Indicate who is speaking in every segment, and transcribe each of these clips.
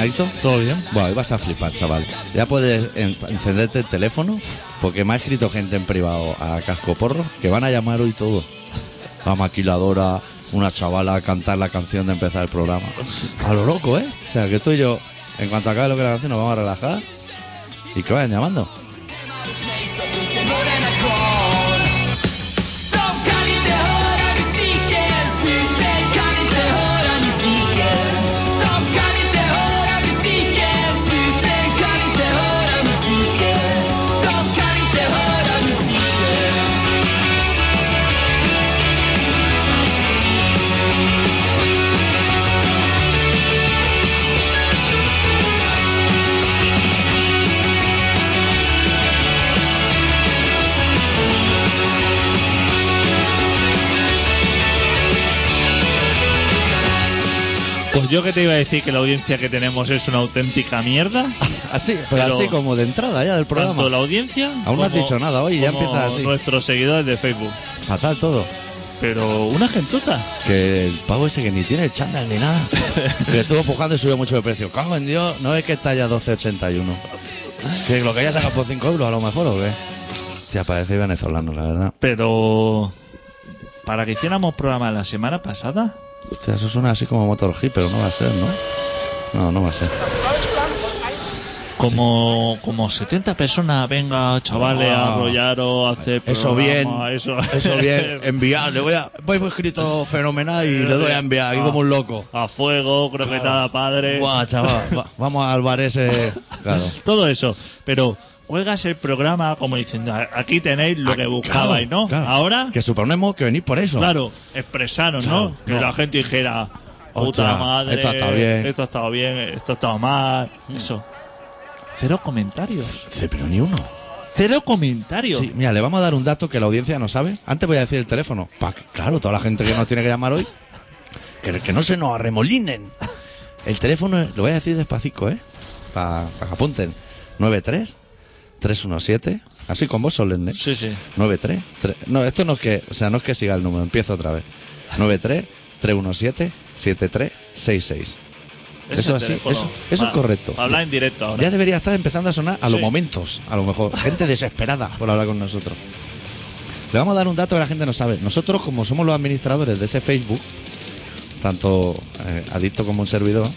Speaker 1: ¿Todo bien, Adicto?
Speaker 2: ¿Todo bien?
Speaker 1: Bueno, hoy vas a flipar, chaval. Ya puedes en- encenderte el teléfono porque me ha escrito gente en privado a casco porro que van a llamar hoy todo. La maquiladora, una chavala a cantar la canción de empezar el programa. A lo loco, ¿eh? O sea, que tú y yo, en cuanto acabe lo que la canción, nos vamos a relajar y que vayan llamando.
Speaker 2: Pues yo que te iba a decir que la audiencia que tenemos es una auténtica mierda.
Speaker 1: Así, pero,
Speaker 2: Pero-
Speaker 1: así como de entrada ya del programa.
Speaker 2: Tanto la audiencia.
Speaker 1: Aún no has dicho nada hoy, ya empieza así.
Speaker 2: Nuestros seguidores de Facebook.
Speaker 1: Fatal todo.
Speaker 2: Pero una gentuza.
Speaker 1: Que el pavo ese que ni tiene el chándal ni nada. que estuvo empujando y subió mucho de precio. Cago en Dios, no es que está ya 12.81. Que lo que haya sacado por 5 euros a lo mejor o qué. Hostia, parece venezolano, la verdad.
Speaker 2: Pero. Para que hiciéramos programa la semana pasada.
Speaker 1: Hostia, eso suena así como Motor G, pero no va a ser, ¿no? No, no va a ser.
Speaker 2: Como, como 70 personas, venga, chavales,
Speaker 1: Ah.
Speaker 2: a arrollaros, a hacer
Speaker 1: Eso bien,
Speaker 2: programa, Eso,
Speaker 1: eso bien, enviar. Le voy a, voy escrito fenomenal y le doy a enviar aquí como un loco.
Speaker 2: A fuego, croquetada padre.
Speaker 1: Guau, chaval, va- vamos al bar ese. Claro.
Speaker 2: Todo eso. Pero cuelgas el programa como diciendo, aquí tenéis lo que buscabais,
Speaker 1: Claro,
Speaker 2: ¿no?
Speaker 1: claro.
Speaker 2: Ahora,
Speaker 1: Que suponemos que venís por eso.
Speaker 2: claro, expresaron,
Speaker 1: Claro,
Speaker 2: ¿no? Que la gente dijera, puta
Speaker 1: Ostras,
Speaker 2: madre,
Speaker 1: esto ha estado bien.
Speaker 2: esto ha estado bien, esto ha estado mal. Eso. Cero comentarios.
Speaker 1: Pero ni uno.
Speaker 2: Cero comentarios.
Speaker 1: Sí, mira, le vamos a dar un dato que la audiencia no sabe. Antes voy a decir el teléfono. Pa que, claro, toda la gente que nos tiene que llamar hoy, que, que no se nos arremolinen. El teléfono, lo voy a decir despacito, ¿eh? Para que apunten. 93 317 Así con vos solemne.
Speaker 2: Sí, sí.
Speaker 1: 93 tre- No, esto no es que, o sea, no es que siga el número, empiezo otra vez. 93 317 7366.
Speaker 2: Ese
Speaker 1: Eso
Speaker 2: es el
Speaker 1: así,
Speaker 2: teléfono.
Speaker 1: eso, eso es
Speaker 2: Pa-
Speaker 1: correcto.
Speaker 2: pa hablar en directo ahora.
Speaker 1: Ya debería estar empezando a sonar a los
Speaker 2: Sí.
Speaker 1: momentos, a lo mejor. Gente desesperada por hablar con nosotros. Le vamos a dar un dato que la gente no sabe. Nosotros, como somos los administradores de ese Facebook, tanto eh, adicto como un servidor,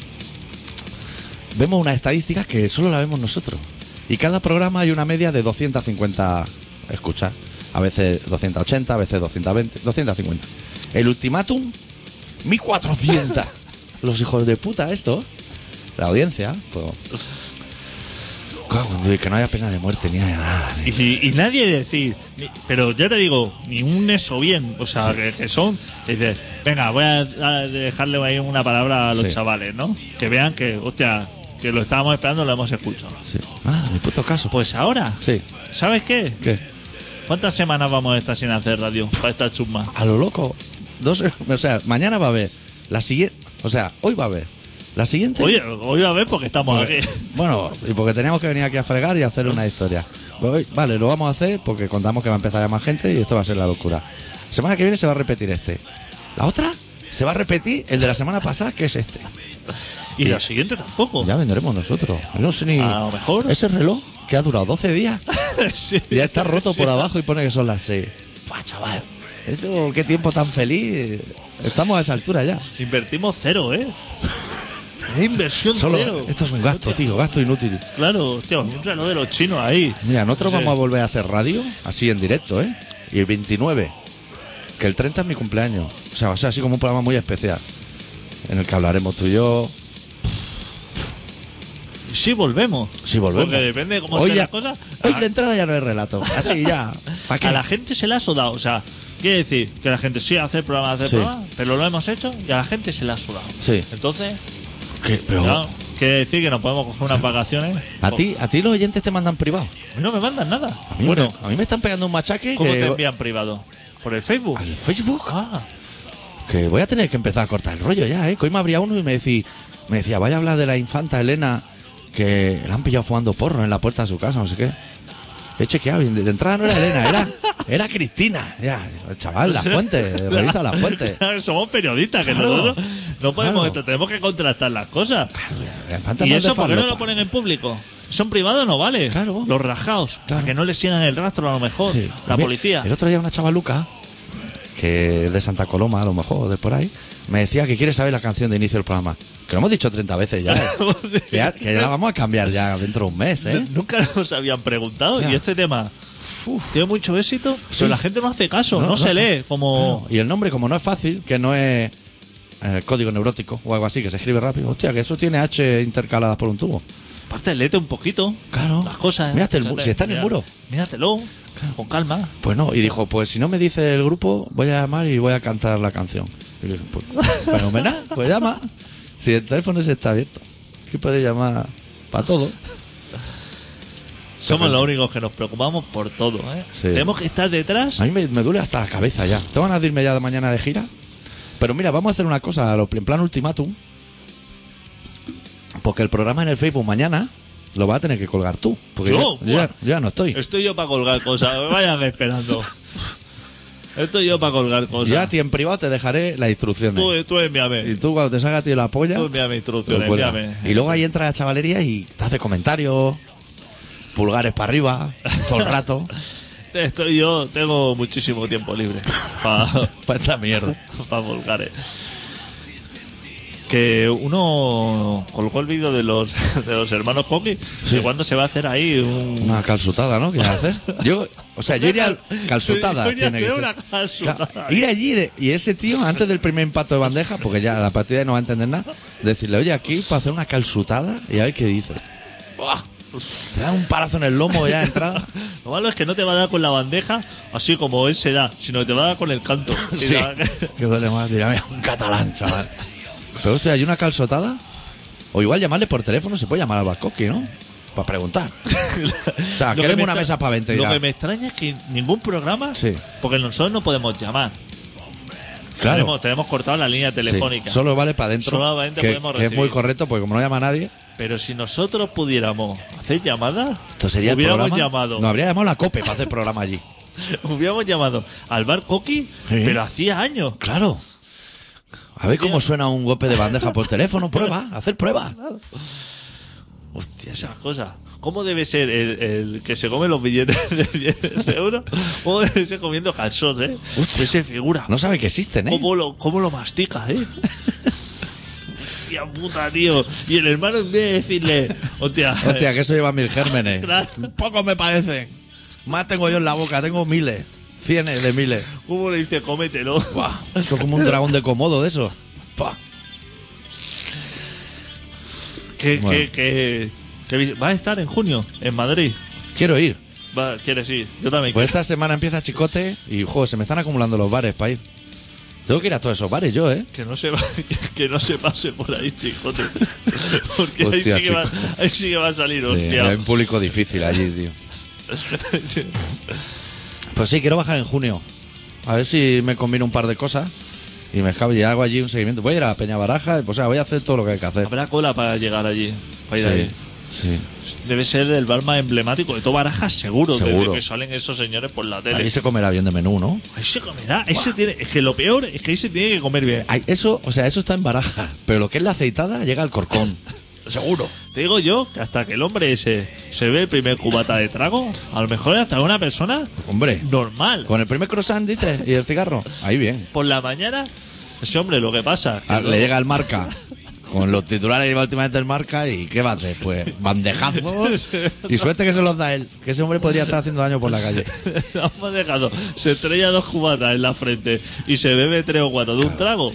Speaker 1: vemos unas estadísticas que solo la vemos nosotros. Y cada programa hay una media de 250 escuchas. A veces 280, a veces 220, 250. El ultimátum, 1400. Los hijos de puta, esto. La audiencia, pues. Que no haya pena de muerte ni haya nada.
Speaker 2: Y, y nadie decir, ni- pero ya te digo, ni un eso bien, o sea, que, que son, dices, venga, voy a, a dejarle ahí una palabra a los
Speaker 1: Sí.
Speaker 2: chavales, ¿no? Que vean que, hostia, que lo estábamos esperando, lo hemos escuchado.
Speaker 1: Sí. Ah, mi puto caso.
Speaker 2: Pues ahora,
Speaker 1: Sí.
Speaker 2: ¿sabes qué?
Speaker 1: ¿Qué?
Speaker 2: ¿Cuántas semanas vamos a estar sin hacer radio para esta chusma?
Speaker 1: A lo loco. Dos, o sea, mañana va a haber. La siguiente. O sea, hoy va a haber. La siguiente.
Speaker 2: Oye, hoy a ver porque estamos aquí.
Speaker 1: Bueno, y porque teníamos que venir aquí a fregar y hacer una historia. Pues hoy, vale, lo vamos a hacer porque contamos que va a empezar a llamar gente y esto va a ser la locura. Semana que viene se va a repetir este. La otra se va a repetir el de la semana pasada, que es este.
Speaker 2: Y la siguiente tampoco.
Speaker 1: Ya vendremos nosotros. No sé ni.
Speaker 2: A lo mejor.
Speaker 1: Ese reloj que ha durado 12 días
Speaker 2: Sí.
Speaker 1: ya está roto por abajo y pone que son las 6. Fua, chaval. Esto, qué tiempo tan feliz. Estamos a esa altura ya.
Speaker 2: Invertimos cero, ¿eh? Es inversión
Speaker 1: Solo,
Speaker 2: cero.
Speaker 1: esto es un gasto, tío, gasto inútil.
Speaker 2: Claro, hostia, un reloj de los chinos ahí.
Speaker 1: Mira, nosotros
Speaker 2: Sí.
Speaker 1: vamos a volver a hacer radio, así en directo, ¿eh? Y el 29, que el 30 es mi cumpleaños. O sea, va a ser así como un programa muy especial. En el que hablaremos tú y yo.
Speaker 2: Sí, volvemos.
Speaker 1: Sí, volvemos.
Speaker 2: Porque depende de cómo
Speaker 1: Hoy ya-
Speaker 2: las cosas.
Speaker 1: Hoy de entrada ya no hay relato. Así ya.
Speaker 2: A la gente se le ha sudado, o sea, Quiere decir que la gente sí hace programa, hace
Speaker 1: Sí.
Speaker 2: programa, pero lo hemos hecho y a la gente se la ha sudado.
Speaker 1: Sí.
Speaker 2: Entonces,
Speaker 1: ¿Qué? Pero,
Speaker 2: quiere decir que nos podemos coger unas vacaciones.
Speaker 1: ¿a ti, ¿A ti los oyentes te mandan privado?
Speaker 2: A mí no me mandan nada.
Speaker 1: A mí,
Speaker 2: bueno,
Speaker 1: me, a mí me están pegando un machaque
Speaker 2: ¿cómo
Speaker 1: que,
Speaker 2: te envían privado? ¿Por el Facebook?
Speaker 1: al Facebook
Speaker 2: Ah,
Speaker 1: que voy a tener que empezar a cortar el rollo ya, ¿eh? Que hoy me abría uno y me decía, me decía, vaya a hablar de la infanta Elena que la han pillado fumando porro en la puerta de su casa, no sé qué. He chequeado y de, entrada no era Elena, era, era Cristina. Ya, chaval, la fuente, revisa la fuente.
Speaker 2: Somos periodistas, que
Speaker 1: Claro.
Speaker 2: nosotros no podemos
Speaker 1: Claro.
Speaker 2: esto, tenemos que contrastar las cosas. ¿Y
Speaker 1: de
Speaker 2: eso por qué no
Speaker 1: farlopa.
Speaker 2: lo ponen en público? Son privados, no vale.
Speaker 1: Claro.
Speaker 2: Los rajados.
Speaker 1: Claro.
Speaker 2: Para que no le sigan el rastro, a lo mejor.
Speaker 1: Sí.
Speaker 2: La policía.
Speaker 1: El otro día una chavaluca, que es de Santa Coloma, a lo mejor, de por ahí, me decía que quiere saber la canción de inicio del programa. Que lo hemos dicho 30 veces ya. ¿eh? que, ya que ya la vamos a cambiar ya dentro de un mes, ¿eh?
Speaker 2: Nunca nos habían preguntado.
Speaker 1: Ya.
Speaker 2: Y este tema tiene mucho éxito,
Speaker 1: Sí.
Speaker 2: pero la gente no hace caso, no, se
Speaker 1: sé.
Speaker 2: lee. Como.
Speaker 1: Claro. Y el nombre, como no es fácil, que no es eh, código neurótico o algo así, que se escribe rápido. Hostia, que eso tiene H intercaladas por un tubo.
Speaker 2: Aparte, léete un poquito.
Speaker 1: Claro.
Speaker 2: Las cosas.
Speaker 1: Mírate el mu- si está en el
Speaker 2: mira-
Speaker 1: muro.
Speaker 2: Míratelo. Con calma.
Speaker 1: Pues no, y dijo, pues si no me dice el grupo, voy a llamar y voy a cantar la canción. Y le dije, pues fenomenal, pues llama. Si el teléfono ese está abierto, que puede llamar para todo.
Speaker 2: Somos los únicos que nos preocupamos por todo. ¿eh?
Speaker 1: Sí.
Speaker 2: Tenemos que estar detrás.
Speaker 1: A mí me, me duele hasta la cabeza ya. Tengo ganas de irme ya de mañana de gira. Pero mira, vamos a hacer una cosa, a en plan ultimátum. Porque el programa en el Facebook mañana lo vas a tener que colgar tú. Porque
Speaker 2: ¿Yo?
Speaker 1: ya, yo ya no estoy.
Speaker 2: Estoy yo para colgar cosas. Vayan esperando. Estoy yo para colgar cosas.
Speaker 1: Yo a ti en privado te dejaré las instrucciones.
Speaker 2: Tú, tú envíame.
Speaker 1: Y tú cuando te salga a ti la polla.
Speaker 2: Tú envíame instrucciones.
Speaker 1: cuelgas.
Speaker 2: envíame.
Speaker 1: Y luego ahí entra la chavalería y te hace comentarios, pulgares para arriba, todo el rato.
Speaker 2: Estoy yo, tengo muchísimo tiempo libre para
Speaker 1: Para esta mierda.
Speaker 2: volcares. Que uno colgó el vídeo de los de los hermanos Coqui.
Speaker 1: Sí.
Speaker 2: ¿De cuándo se va a hacer ahí un
Speaker 1: Una calzutada, ¿no? ¿Quieres hacer? Yo, o sea, yo iría al- calzutada.
Speaker 2: Yo iría a
Speaker 1: tiene que
Speaker 2: hacer
Speaker 1: ser.
Speaker 2: una calzutada.
Speaker 1: Claro, Ir allí de- y ese tío, antes del primer impacto de bandeja, porque ya a partir de ahí no va a entender nada, decirle, oye, aquí para hacer una calzutada y a ver qué dice. Buah, Te dan un palazo en el lomo ya de entrada.
Speaker 2: Lo malo es que no te va a dar con la bandeja así como él se da, sino que te va a dar con el canto.
Speaker 1: Sí.
Speaker 2: va a-
Speaker 1: Que duele más. Dirá, mira, un catalán, chaval. Pero hostia, ¿hay una calzotada? O igual llamarle por teléfono, se puede llamar al Bascoqui, ¿no? Para preguntar. O sea,
Speaker 2: Lo que
Speaker 1: queremos
Speaker 2: me
Speaker 1: una
Speaker 2: extra-
Speaker 1: mesa para 20
Speaker 2: Lo que me extraña es que ningún programa,
Speaker 1: Sí.
Speaker 2: porque nosotros no podemos llamar.
Speaker 1: Claro.
Speaker 2: Tenemos, tenemos cortado la línea
Speaker 1: Sí,
Speaker 2: telefónica.
Speaker 1: Solo vale para adentro.
Speaker 2: Solamente
Speaker 1: que,
Speaker 2: podemos
Speaker 1: es muy correcto, porque como no llama nadie,
Speaker 2: Pero si nosotros pudiéramos hacer llamadas,
Speaker 1: esto sería el
Speaker 2: hubiéramos
Speaker 1: programa.
Speaker 2: llamado,
Speaker 1: No, habría llamado la COPE para hacer programa allí.
Speaker 2: hubiéramos llamado al bar Coqui, pero hacía años.
Speaker 1: Claro. A ver cómo suena un golpe de bandeja por teléfono. Prueba, hacer prueba. Hostia,
Speaker 2: Esas cosas. ¿Cómo debe ser el, el que se come los billetes de 10 euros? ¿Cómo debe ser comiendo calzones, eh? Ese figura.
Speaker 1: no sabe que existen, ¿eh?
Speaker 2: ¿Cómo lo, cómo lo mastica, eh? Hostia puta, tío. Y el hermano en vez de decirle, hostia,
Speaker 1: Hostia, que eso lleva mil gérmenes. Poco me parecen. Más tengo yo en la boca, tengo miles. Cienes de miles.
Speaker 2: ¿cómo le dice cómetelo?
Speaker 1: Buah, eso es como un dragón de comodo de eso.
Speaker 2: Que,
Speaker 1: Bueno.
Speaker 2: que, que, que vi- va a estar en junio en Madrid.
Speaker 1: Quiero ir.
Speaker 2: Va, ¿Quieres ir? Yo también
Speaker 1: Pues
Speaker 2: quiero.
Speaker 1: esta semana empieza Chicote y, joder, se me están acumulando los bares para ir. Tengo que ir a todos esos bares yo, ¿eh?
Speaker 2: Que no se va, que no se pase por ahí, chicote. Porque ahí, sí que va,
Speaker 1: chico.
Speaker 2: ahí sí que va a salir,
Speaker 1: Sí,
Speaker 2: hostia.
Speaker 1: hay un público difícil allí, tío. Pues sí, quiero bajar en junio. A ver si me combino un par de cosas y me escapo y hago allí un seguimiento. Voy a ir a Peña Baraja, o sea, voy a hacer todo lo que hay que hacer.
Speaker 2: Habrá cola para llegar allí. Para ir
Speaker 1: Sí,
Speaker 2: ahí.
Speaker 1: sí.
Speaker 2: Debe ser el bar más emblemático de todo Barajas, seguro,
Speaker 1: Seguro.
Speaker 2: desde que salen esos señores por la tele.
Speaker 1: Ahí se comerá bien de menú, ¿no?
Speaker 2: Ahí se comerá. ahí se tiene, es que lo peor es que ahí se tiene que comer bien.
Speaker 1: Eso, o sea, eso está en Baraja, pero lo que es la aceitada llega al corcón. Seguro.
Speaker 2: Te digo yo que hasta que el hombre ese se ve el primer cubata de trago, a lo mejor hasta una persona
Speaker 1: Hombre,
Speaker 2: normal.
Speaker 1: con el primer croissant, dices, y el cigarro. Ahí bien.
Speaker 2: Por la mañana, ese hombre lo que pasa. que
Speaker 1: Ah, Le llega el marca. Con los titulares lleva últimamente el marca y ¿qué va a hacer? Pues bandejazos y suerte que se los da él. Que ese hombre podría estar haciendo daño por la calle.
Speaker 2: Se estrella dos cubatas en la frente y se bebe tres o cuatro de un trago.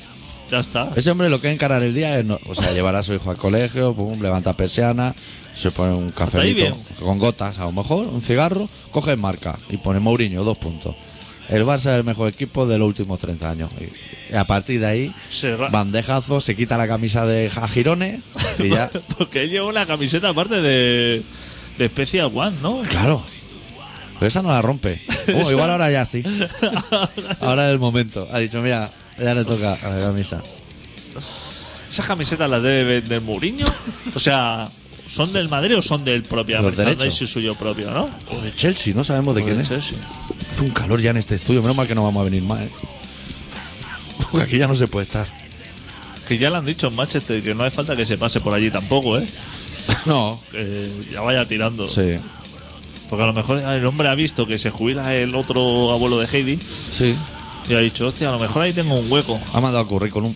Speaker 2: Ya está.
Speaker 1: Ese hombre lo que encarar el día es, no- o sea, llevar a su hijo al colegio, pum, levanta persiana, se pone un
Speaker 2: ahí
Speaker 1: cafelito
Speaker 2: bien.
Speaker 1: con gotas, a lo mejor, un cigarro, coge marca y pone Mourinho, dos puntos. El Barça es el mejor equipo de los últimos 30 años. Y a partir de ahí,
Speaker 2: Se ra-
Speaker 1: bandejazo, se quita la camisa de Ja- Girones y ya.
Speaker 2: Porque él lleva una camiseta aparte de, de Special One, ¿no?
Speaker 1: claro. Pero esa no la rompe. Oh, igual ahora ya sí. Ahora es el momento. Ha dicho, mira, ya le toca a la camisa.
Speaker 2: ¿Esas camisetas las debe vender Mourinho? O sea, ¿son del Madrid o son del propio?
Speaker 1: Los derechos.
Speaker 2: suyo propio, ¿no?
Speaker 1: O de Chelsea, no sabemos de quién es.
Speaker 2: Chelsea.
Speaker 1: Hace un calor ya en este estudio. Menos mal que no vamos a venir más, ¿eh? Porque aquí ya no se puede estar.
Speaker 2: Que ya le han dicho en Manchester que no hace falta que se pase por allí tampoco, ¿eh?
Speaker 1: No.
Speaker 2: Que ya vaya tirando.
Speaker 1: Sí,
Speaker 2: Porque a lo mejor el hombre ha visto que se jubila el otro abuelo de Heidi
Speaker 1: sí.
Speaker 2: Y ha dicho, hostia, a lo mejor ahí tengo un hueco.
Speaker 1: Ha mandado currículum.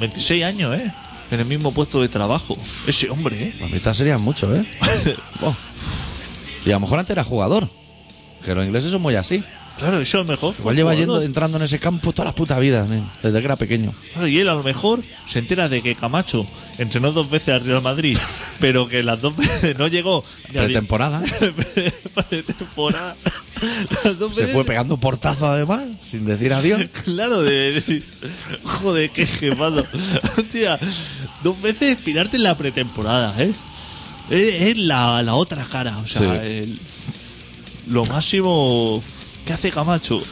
Speaker 2: 26 años, ¿eh? En el mismo puesto de trabajo. Ese hombre, ¿eh?
Speaker 1: La mitad serían mucho, ¿eh? Oh. Y a lo mejor antes era jugador. Que los ingleses son muy así.
Speaker 2: Claro, eso es mejor.
Speaker 1: Igual lleva yendo, entrando en ese campo toda la puta vida, ¿eh? desde que era pequeño.
Speaker 2: Claro, y él a lo mejor se entera de que Camacho entrenó dos veces al Real Madrid, pero que las dos veces no llegó
Speaker 1: Pretemporada.
Speaker 2: pretemporada.
Speaker 1: Se fue pegando portazo además, sin decir adiós.
Speaker 2: Claro, de, de- Joder, qué jefazo. Hostia, dos veces pirarte en la pretemporada, ¿eh? Es, es la, la otra cara, o sea,
Speaker 1: Sí.
Speaker 2: el- lo máximo que hace Camacho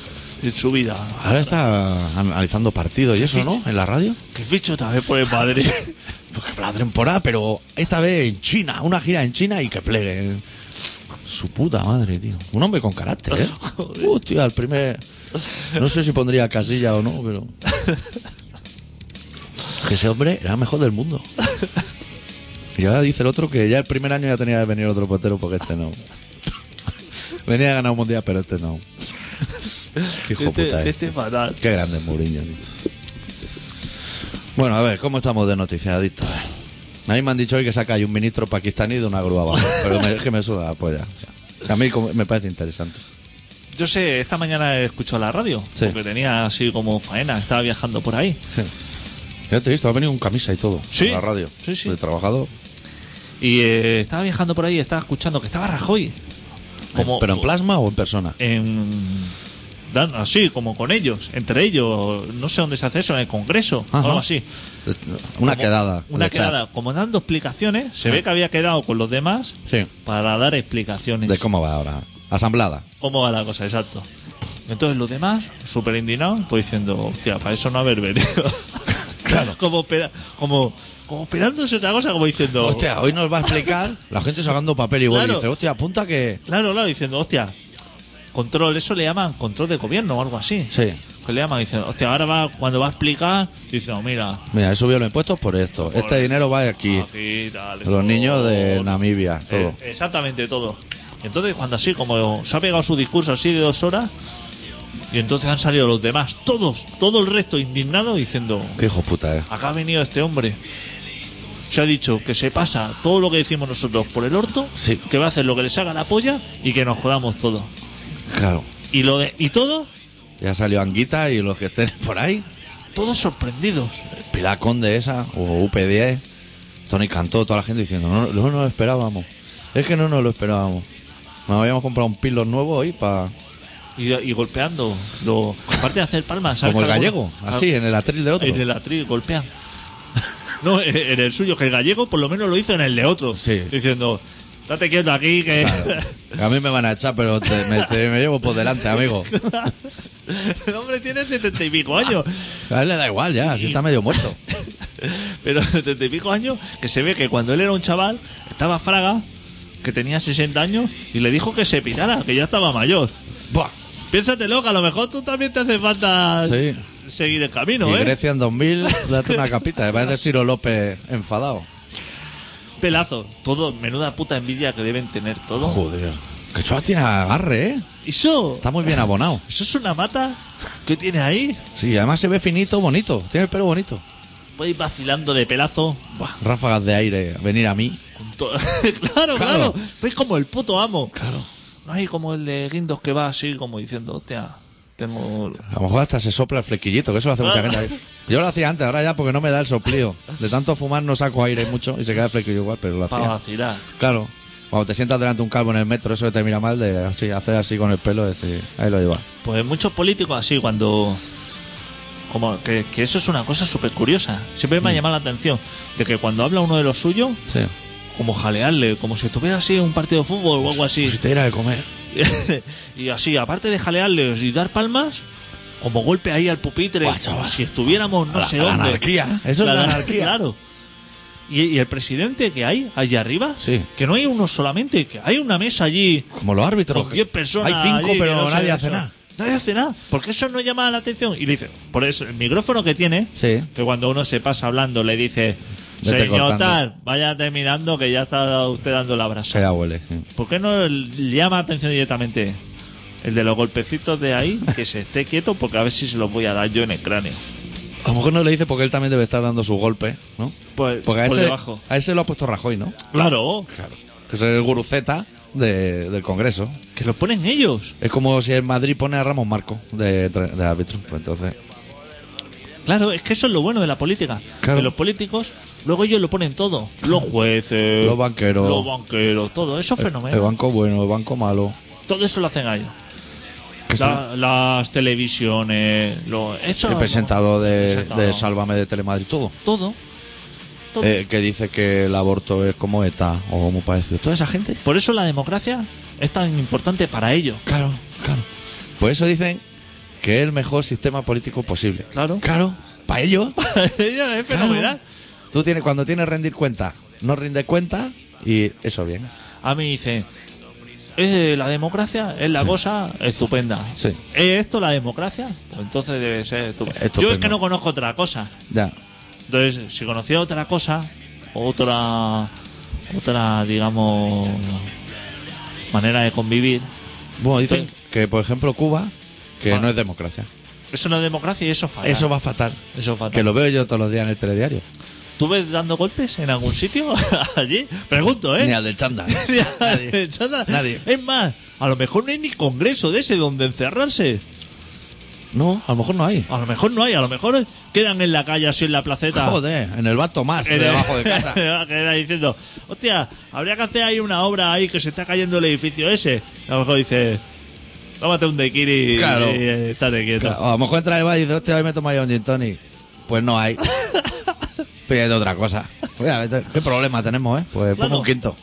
Speaker 2: en su vida.
Speaker 1: Ahora está analizando partidos y eso, ¿no? En la radio.
Speaker 2: Que ficho también por el Madrid.
Speaker 1: Pues la temporada, pero esta vez en China, una gira en China y que plegue. Su puta madre, tío. Un hombre con carácter, ¿eh? Hostia, el primer. No sé si pondría casilla o no, pero. Que ese hombre era el mejor del mundo. Y ahora dice el otro que ya el primer año ya tenía que venir otro portero porque este no. Venía a ganar un mundial, pero este no. Qué hijo
Speaker 2: este,
Speaker 1: puta es.
Speaker 2: este fatal.
Speaker 1: Qué grande es Mourinho. tío. Bueno, a ver, ¿cómo estamos de noticias adictas? A mí me han dicho hoy que saca ahí un ministro pakistaní de una grúa abajo, pero me, que me suda la polla. A mí como- me parece interesante.
Speaker 2: Yo sé, esta mañana he escuchado la radio,
Speaker 1: Sí.
Speaker 2: porque tenía así como faena, estaba viajando por ahí.
Speaker 1: Ya te he visto, ha venido un camisa y todo
Speaker 2: Sí.
Speaker 1: a la radio.
Speaker 2: Sí, sí.
Speaker 1: De trabajador.
Speaker 2: Y eh, estaba viajando por ahí estaba escuchando que estaba Rajoy. Como,
Speaker 1: ¿Pero en plasma o en persona?
Speaker 2: en- dan- así, como con ellos, entre ellos, no sé dónde se hace eso, en el Congreso,
Speaker 1: Ajá.
Speaker 2: algo así.
Speaker 1: Una
Speaker 2: Como-
Speaker 1: quedada.
Speaker 2: Una
Speaker 1: chat.
Speaker 2: quedada, como dando explicaciones, se ve que había quedado con los demás
Speaker 1: Sí.
Speaker 2: para dar explicaciones.
Speaker 1: ¿De cómo va ahora? Asamblada.
Speaker 2: cómo va la cosa, exacto. Entonces los demás, súper indignados, pues diciendo, hostia, para eso no haber venido. claro. como, como, como esperándose otra cosa, como diciendo.
Speaker 1: Hostia, hoy nos va a explicar la gente sacando papel y boli.
Speaker 2: Claro.
Speaker 1: Dice, hostia, apunta que.
Speaker 2: Claro, claro, diciendo, hostia, control, eso le llaman control de gobierno o algo así.
Speaker 1: Sí.
Speaker 2: Que le llaman diciendo, hostia, ahora va, cuando va a explicar, diciendo, mira,
Speaker 1: Mira, he subido los impuestos por esto. Este dinero va aquí.
Speaker 2: aquí, tal,
Speaker 1: Los niños de
Speaker 2: todo.
Speaker 1: Namibia, todo.
Speaker 2: Eh, exactamente todo. Entonces, cuando así, como se ha pegado su discurso así de dos horas, y entonces han salido los demás, todos, todo el resto indignado, diciendo,
Speaker 1: Qué hijo puta, eh.
Speaker 2: acá ha venido este hombre. Se ha dicho que se pasa todo lo que decimos nosotros por el orto,
Speaker 1: Sí.
Speaker 2: que va a hacer lo que le saca la polla y que nos jodamos todo.
Speaker 1: Claro.
Speaker 2: Y lo de, y todo,
Speaker 1: Ya salió Anguita y los que estén por ahí.
Speaker 2: todos sorprendidos.
Speaker 1: Pilar Conde esa, o UP10. Tony Cantó, toda la gente diciendo, no, no nos lo esperábamos. Es que no nos lo esperábamos. Nos habíamos comprado un pilo nuevo hoy para.
Speaker 2: Y, y golpeando. Lo, aparte de hacer palmas, ¿sabes?
Speaker 1: Como el
Speaker 2: que
Speaker 1: gallego,
Speaker 2: algunos-
Speaker 1: así, en el atril de otro.
Speaker 2: En el atril golpean. No, en el suyo, que el gallego por lo menos lo hizo en el de otro.
Speaker 1: Sí.
Speaker 2: Diciendo, date quieto aquí, que.
Speaker 1: Claro. A mí me van a echar, pero te- me, te- me llevo por delante, amigo.
Speaker 2: el hombre tiene setenta y pico años.
Speaker 1: A él le da igual ya, si está medio muerto.
Speaker 2: Pero setenta y pico años, que se ve que cuando él era un chaval, estaba Fraga, que tenía 60 años, y le dijo que se pirara, que ya estaba mayor.
Speaker 1: Buah.
Speaker 2: Piénsatelo, que a lo mejor tú también te hace falta
Speaker 1: Sí.
Speaker 2: Seguir el camino,
Speaker 1: Y
Speaker 2: ¿eh?
Speaker 1: Grecia en 2000, date una capita. Me parece Ciro López enfadado.
Speaker 2: Pelazo. Todo, menuda puta envidia que deben tener todos.
Speaker 1: Joder. Que Choa tiene agarre, ¿eh?
Speaker 2: Eso,
Speaker 1: Está muy bien abonado.
Speaker 2: eso es una mata que tiene ahí.
Speaker 1: Sí, además se ve finito, bonito. Tiene el pelo bonito.
Speaker 2: Puedes ir vacilando de pelazo. Buah,
Speaker 1: Ráfagas de aire, venir a mí.
Speaker 2: claro, claro.
Speaker 1: Claro.
Speaker 2: Pues como el puto amo.
Speaker 1: Claro.
Speaker 2: No hay como el de Guindos que va así, como diciendo, hostia, tengo.
Speaker 1: A lo mejor hasta se sopla el flequillito, que eso lo hace mucha gente. Yo lo hacía antes, ahora ya porque no me da el soplío. De tanto fumar no saco aire mucho y se queda el flequillo igual, pero lo
Speaker 2: para
Speaker 1: hacía.
Speaker 2: vacilar.
Speaker 1: Claro. Cuando te sientas delante de un calvo en el metro, eso que te mira mal, de así, hacer así con el pelo, decir, ahí lo lleva.
Speaker 2: Pues muchos políticos así, cuando. Como que, que eso es una cosa súper curiosa. Siempre me ha llamado la atención de que cuando habla uno de los suyos,
Speaker 1: Sí.
Speaker 2: como jalearle, como si estuviera así en un partido de fútbol o algo así.
Speaker 1: Pues si te diera de comer.
Speaker 2: y así, aparte de jalearles y dar palmas, como golpe ahí al pupitre,
Speaker 1: Buah,
Speaker 2: como si estuviéramos no
Speaker 1: La-
Speaker 2: sé
Speaker 1: la
Speaker 2: dónde.
Speaker 1: anarquía. Eso es la anarquía.
Speaker 2: Claro. Y, y el presidente que hay allá arriba,
Speaker 1: Sí.
Speaker 2: que no hay uno solamente, que hay una mesa allí
Speaker 1: Como los árbitros.
Speaker 2: con 10 personas.
Speaker 1: Hay cinco,
Speaker 2: allí,
Speaker 1: pero
Speaker 2: no
Speaker 1: nadie
Speaker 2: eso.
Speaker 1: hace nada.
Speaker 2: Nadie hace nada. Porque eso no llama la atención. Y le dice, por eso, el micrófono que tiene,
Speaker 1: Sí.
Speaker 2: que cuando uno se pasa hablando le dice,
Speaker 1: Vete
Speaker 2: señor tal, vaya terminando que ya está usted dando la brasa.
Speaker 1: Que ya huele. sí.
Speaker 2: ¿Por qué no llama la atención directamente el de los golpecitos de ahí? Que se esté quieto porque a ver si se los voy a dar yo en el cráneo.
Speaker 1: A lo mejor no le dice porque él también debe estar dando su golpe, ¿no?
Speaker 2: Pues,
Speaker 1: Porque a
Speaker 2: por
Speaker 1: ese,
Speaker 2: debajo.
Speaker 1: a ese lo ha puesto Rajoy, ¿no?
Speaker 2: Claro,
Speaker 1: Claro. Que es el guruceta de- del Congreso.
Speaker 2: que lo ponen ellos.
Speaker 1: Es como si el Madrid pone a Ramos Marco de, de árbitro. Pues entonces,
Speaker 2: Claro, es que eso es lo bueno de la política.
Speaker 1: Claro.
Speaker 2: Que los políticos, luego ellos lo ponen todo. Los jueces,
Speaker 1: Los banqueros.
Speaker 2: los banqueros, todo. Eso es
Speaker 1: el
Speaker 2: fenomenal.
Speaker 1: banco bueno, el banco malo.
Speaker 2: Todo eso lo hacen ellos.
Speaker 1: Que
Speaker 2: La- las televisiones, lo, eso,
Speaker 1: el presentador de, de Sálvame de Telemadrid, todo.
Speaker 2: Todo. todo.
Speaker 1: Eh, que dice que el aborto es como ETA o muy parecido. Toda esa gente.
Speaker 2: Por eso la democracia es tan importante para ellos.
Speaker 1: Claro, claro. Por eso dicen que es el mejor sistema político posible.
Speaker 2: Claro.
Speaker 1: Claro. Para ellos.
Speaker 2: es fenomenal.
Speaker 1: Tú tienes, cuando tienes rendir cuenta, no rinde cuenta y eso bien.
Speaker 2: A mí dice, "Eh, la democracia es la cosa estupenda.
Speaker 1: Sí.
Speaker 2: ¿Es esto la democracia? Pues entonces debe ser estupendo.
Speaker 1: Estupendo.
Speaker 2: Yo es que no conozco otra cosa.
Speaker 1: Ya.
Speaker 2: Entonces, si conocía otra cosa, otra, otra, digamos, manera de convivir,
Speaker 1: Bueno, dicen
Speaker 2: Sí.
Speaker 1: que, por ejemplo, Cuba, que no es democracia.
Speaker 2: eso no es democracia y eso falla.
Speaker 1: Eso va fatal.
Speaker 2: Eso fatal.
Speaker 1: Que lo veo yo todos los días en el telediario.
Speaker 2: ¿Tú ves dando golpes en algún sitio allí? Pregunto, ¿eh?
Speaker 1: Ni al de Chanda.
Speaker 2: Nadie.
Speaker 1: Nadie.
Speaker 2: Es más, a lo mejor no hay ni congreso de ese donde encerrarse.
Speaker 1: No, a lo mejor no hay.
Speaker 2: A lo mejor no hay, a lo mejor quedan en la calle así en la placeta.
Speaker 1: Joder, en el bar Tomás,
Speaker 2: En el-
Speaker 1: debajo de casa.
Speaker 2: que era diciendo, hostia, habría que hacer ahí una obra ahí que se está cayendo el edificio ese. A lo mejor dice, tómate un tequiri
Speaker 1: Claro.
Speaker 2: y eh, estate quieto.
Speaker 1: Claro, a lo mejor entra en el bar y dice, hostia, hoy me tomaría un gin tonic. Pues no hay. Pídete otra cosa. Oye, ¿qué problema tenemos, eh? Pues
Speaker 2: Claro.
Speaker 1: pongo un quinto.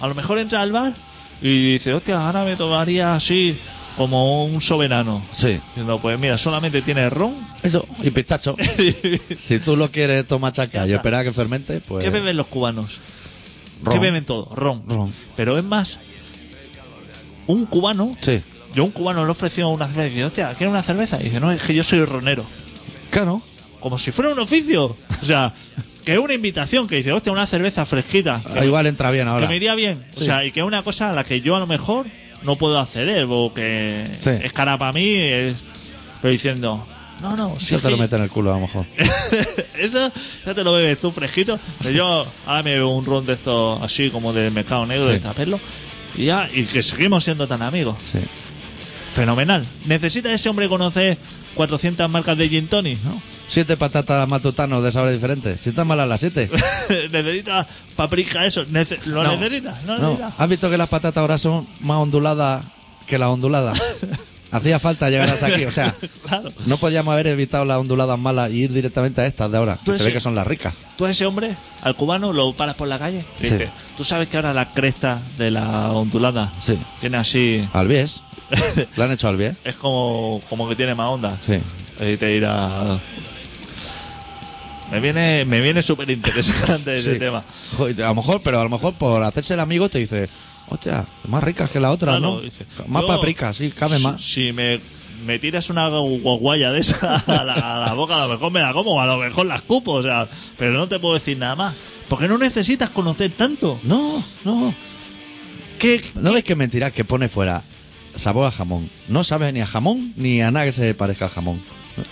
Speaker 2: A lo mejor entra al bar y dice, hostia, ahora me tomaría así como un soberano.
Speaker 1: Sí.
Speaker 2: Diciendo, pues mira, solamente tiene ron.
Speaker 1: Eso, y pistacho. si tú lo quieres tomar chaca y esperar a que fermente, pues...
Speaker 2: ¿Qué beben los cubanos? ¿Qué
Speaker 1: Ron.
Speaker 2: beben todo? Ron.
Speaker 1: Ron.
Speaker 2: Pero es más, un cubano,
Speaker 1: Sí.
Speaker 2: Yo a un cubano le ofreció una cerveza y dice, hostia, ¿quieres una cerveza? Y dice, no, es que yo soy ronero.
Speaker 1: Claro.
Speaker 2: Como si fuera un oficio. O sea, que es una invitación que dice, hostia, una cerveza fresquita.
Speaker 1: Ah, Igual entra bien
Speaker 2: Que
Speaker 1: ahora.
Speaker 2: me iría bien. O
Speaker 1: Sí.
Speaker 2: sea, y que es una cosa a la que yo a lo mejor no puedo acceder, o que
Speaker 1: Sí.
Speaker 2: es cara para mí, es- pero diciendo, no, no, sí
Speaker 1: Eso te lo
Speaker 2: que-
Speaker 1: mete en el culo, a lo mejor.
Speaker 2: Eso ya te lo bebes tú fresquito. Pero yo ahora me bebo un ron de estos así como del mercado negro
Speaker 1: Sí.
Speaker 2: de taperlo. Y ya, y que seguimos siendo tan amigos.
Speaker 1: Sí.
Speaker 2: Fenomenal. ¿Necesita ese hombre conocer 400 marcas de gin tonic? ¿no?
Speaker 1: Siete patatas matutanos de sabores diferentes. Si están malas las siete.
Speaker 2: ¿Necesita paprika eso? Nece- ¿Lo
Speaker 1: No.
Speaker 2: necesita? No,
Speaker 1: No.
Speaker 2: necesita.
Speaker 1: ¿Has visto que las patatas ahora son más onduladas que las onduladas? Hacía falta llegar hasta aquí. O sea,
Speaker 2: Claro.
Speaker 1: no podíamos haber evitado las onduladas malas y ir directamente a estas de ahora. Que se ve que son las ricas.
Speaker 2: Tú a ese hombre, al cubano, lo paras por la calle
Speaker 1: Sí.
Speaker 2: dices, tú sabes que ahora la cresta de la ondulada
Speaker 1: Sí.
Speaker 2: tiene así...
Speaker 1: Al bies. ¿Le han hecho al bies?
Speaker 2: es como, como que tiene más onda.
Speaker 1: Sí.
Speaker 2: Y te dirá. Me viene, me viene súper interesante ese
Speaker 1: Sí.
Speaker 2: tema.
Speaker 1: Joder, a lo mejor, pero a lo mejor por hacerse el amigo te dice, hostia, más ricas que la otra,
Speaker 2: Claro,
Speaker 1: ¿no?
Speaker 2: dice,
Speaker 1: más
Speaker 2: yo-
Speaker 1: paprika, sí, cabe más.
Speaker 2: Si me, me tiras una guaguaya de esa a la, a la boca, a lo mejor me la como, a lo mejor la escupo, o sea, pero no te puedo decir nada más. Porque no necesitas conocer tanto.
Speaker 1: No, no.
Speaker 2: ¿Qué,
Speaker 1: ¿No ves que mentira que pone fuera sabor a jamón? No sabes ni a jamón ni a nada que se parezca al jamón.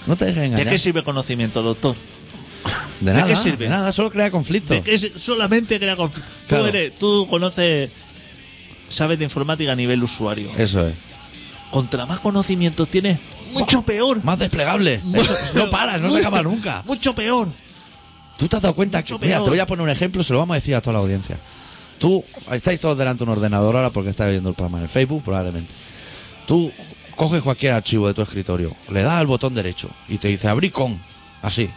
Speaker 1: No- te dejes
Speaker 2: ¿De
Speaker 1: engañar.
Speaker 2: qué sirve conocimiento, doctor?
Speaker 1: De
Speaker 2: de
Speaker 1: nada,
Speaker 2: qué sirve?
Speaker 1: de nada, solo crea conflicto.
Speaker 2: ¿De qué solamente crea con...
Speaker 1: Claro.
Speaker 2: Tú, eres, tú conoces, sabes de informática a nivel usuario.
Speaker 1: Eso es.
Speaker 2: Contra más conocimiento tienes, mucho peor.
Speaker 1: Más desplegable. Eso no paras, no se acaba nunca.
Speaker 2: Mucho peor.
Speaker 1: ¿Tú te has dado cuenta que,
Speaker 2: Mucho
Speaker 1: mira,
Speaker 2: peor.
Speaker 1: te voy a poner un ejemplo, se lo vamos a decir a toda la audiencia. Tú estáis todos delante de un ordenador ahora porque estáis viendo el programa en el Facebook, probablemente. Tú coges cualquier archivo de tu escritorio, le das al botón derecho y te dice abrir con, así.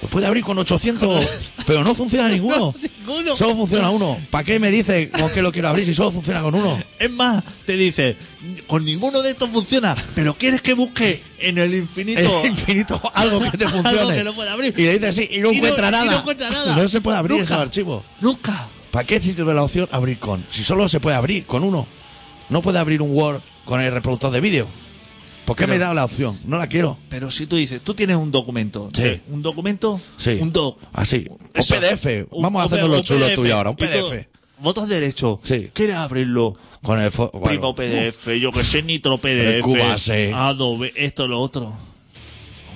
Speaker 1: Pues puede abrir con 800, pero no funciona ninguno.
Speaker 2: Ninguno.
Speaker 1: Solo funciona uno. ¿Para qué me dice con qué lo quiero abrir si solo funciona con uno?
Speaker 2: Es más, te dice, con ninguno de estos funciona, pero quieres que busque en el infinito.
Speaker 1: El infinito algo que te
Speaker 2: Algo
Speaker 1: funcione.
Speaker 2: que no pueda abrir.
Speaker 1: Y le dices sí y no
Speaker 2: Y no-
Speaker 1: encuentra
Speaker 2: y no
Speaker 1: nada.
Speaker 2: encuentra nada.
Speaker 1: No se puede abrir
Speaker 2: Nunca.
Speaker 1: ese archivo.
Speaker 2: Nunca.
Speaker 1: ¿Para qué sirve la opción abrir con? Si solo se puede abrir con uno. No puede abrir un Word con el reproductor de vídeo. ¿Por qué
Speaker 2: Pero-
Speaker 1: me da la opción? No la quiero.
Speaker 2: Pero si tú dices, tú tienes un documento.
Speaker 1: Sí.
Speaker 2: de- Un documento.
Speaker 1: Sí.
Speaker 2: Un doc.
Speaker 1: Así. Un
Speaker 2: Eso.
Speaker 1: PDF.
Speaker 2: Un-
Speaker 1: Vamos a
Speaker 2: un
Speaker 1: hacernos lo
Speaker 2: un
Speaker 1: chulo
Speaker 2: PDF.
Speaker 1: tuyo ahora. Un PDF.
Speaker 2: Botón derecho.
Speaker 1: Sí.
Speaker 2: ¿Quieres abrirlo?
Speaker 1: Con el bueno,
Speaker 2: Primo PDF, yo que sé, Nitro PDF,
Speaker 1: Cubase.
Speaker 2: Adobe, esto, lo otro.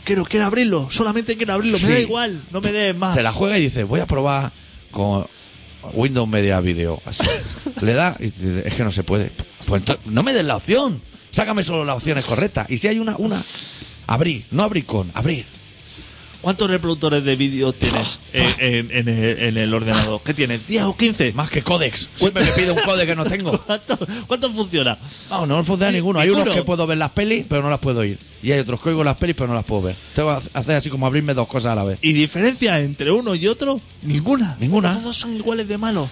Speaker 2: Quiero, quiero abrirlo, solamente quiero abrirlo, me da igual, no me des más.
Speaker 1: Se la juega y dice, voy a probar con Windows Media Video. Así. Le da y dice, es que no se puede. Pues no me des la opción. Sácame solo las opciones correctas. Y si hay una, una, abrir. No abrir con, abrir.
Speaker 2: ¿Cuántos reproductores de vídeo tienes en, en- en el, en el ordenador? ¿Qué tienes? ¿10 o 15?
Speaker 1: Más que códex. Siempre me pide un códex que no tengo.
Speaker 2: ¿Cuánto, cuánto funciona?
Speaker 1: No, no funciona ninguno. Hay unos
Speaker 2: Ninguno.
Speaker 1: que puedo ver las pelis, pero no las puedo oír. Y hay otros que oigo las pelis, pero no las puedo ver. Tengo que hacer así como abrirme dos cosas a la vez.
Speaker 2: ¿Y diferencia entre uno y otro? Ninguna.
Speaker 1: Ninguna.
Speaker 2: Todos son iguales de malos.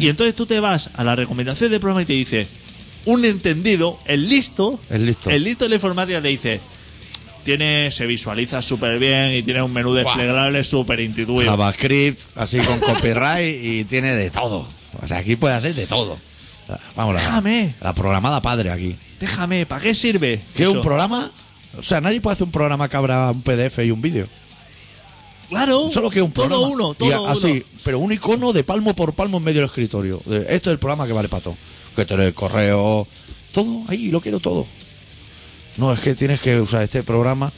Speaker 2: Y entonces tú te vas a la recomendación del programa y te dice, un entendido, el listo,
Speaker 1: El listo.
Speaker 2: el listo de la informática te dice, tiene, se visualiza súper bien y tiene un menú desplegable súper intuitivo.
Speaker 1: JavaScript, así con copyright y tiene de todo. O sea, aquí puede hacer de todo. Vamos, la,
Speaker 2: Déjame.
Speaker 1: la programada padre aquí.
Speaker 2: Déjame, ¿para qué sirve?
Speaker 1: ¿Qué es un
Speaker 2: Eso.
Speaker 1: programa? O sea, nadie puede hacer un programa que abra un PDF y un vídeo.
Speaker 2: Claro.
Speaker 1: Solo que es un
Speaker 2: todo
Speaker 1: programa.
Speaker 2: uno,
Speaker 1: Y
Speaker 2: todo
Speaker 1: así,
Speaker 2: uno.
Speaker 1: pero un icono de palmo por palmo en medio del escritorio. De, Esto es el programa que vale para todo. Que tener el correo, todo ahí, lo quiero todo. No, es que tienes que usar este programa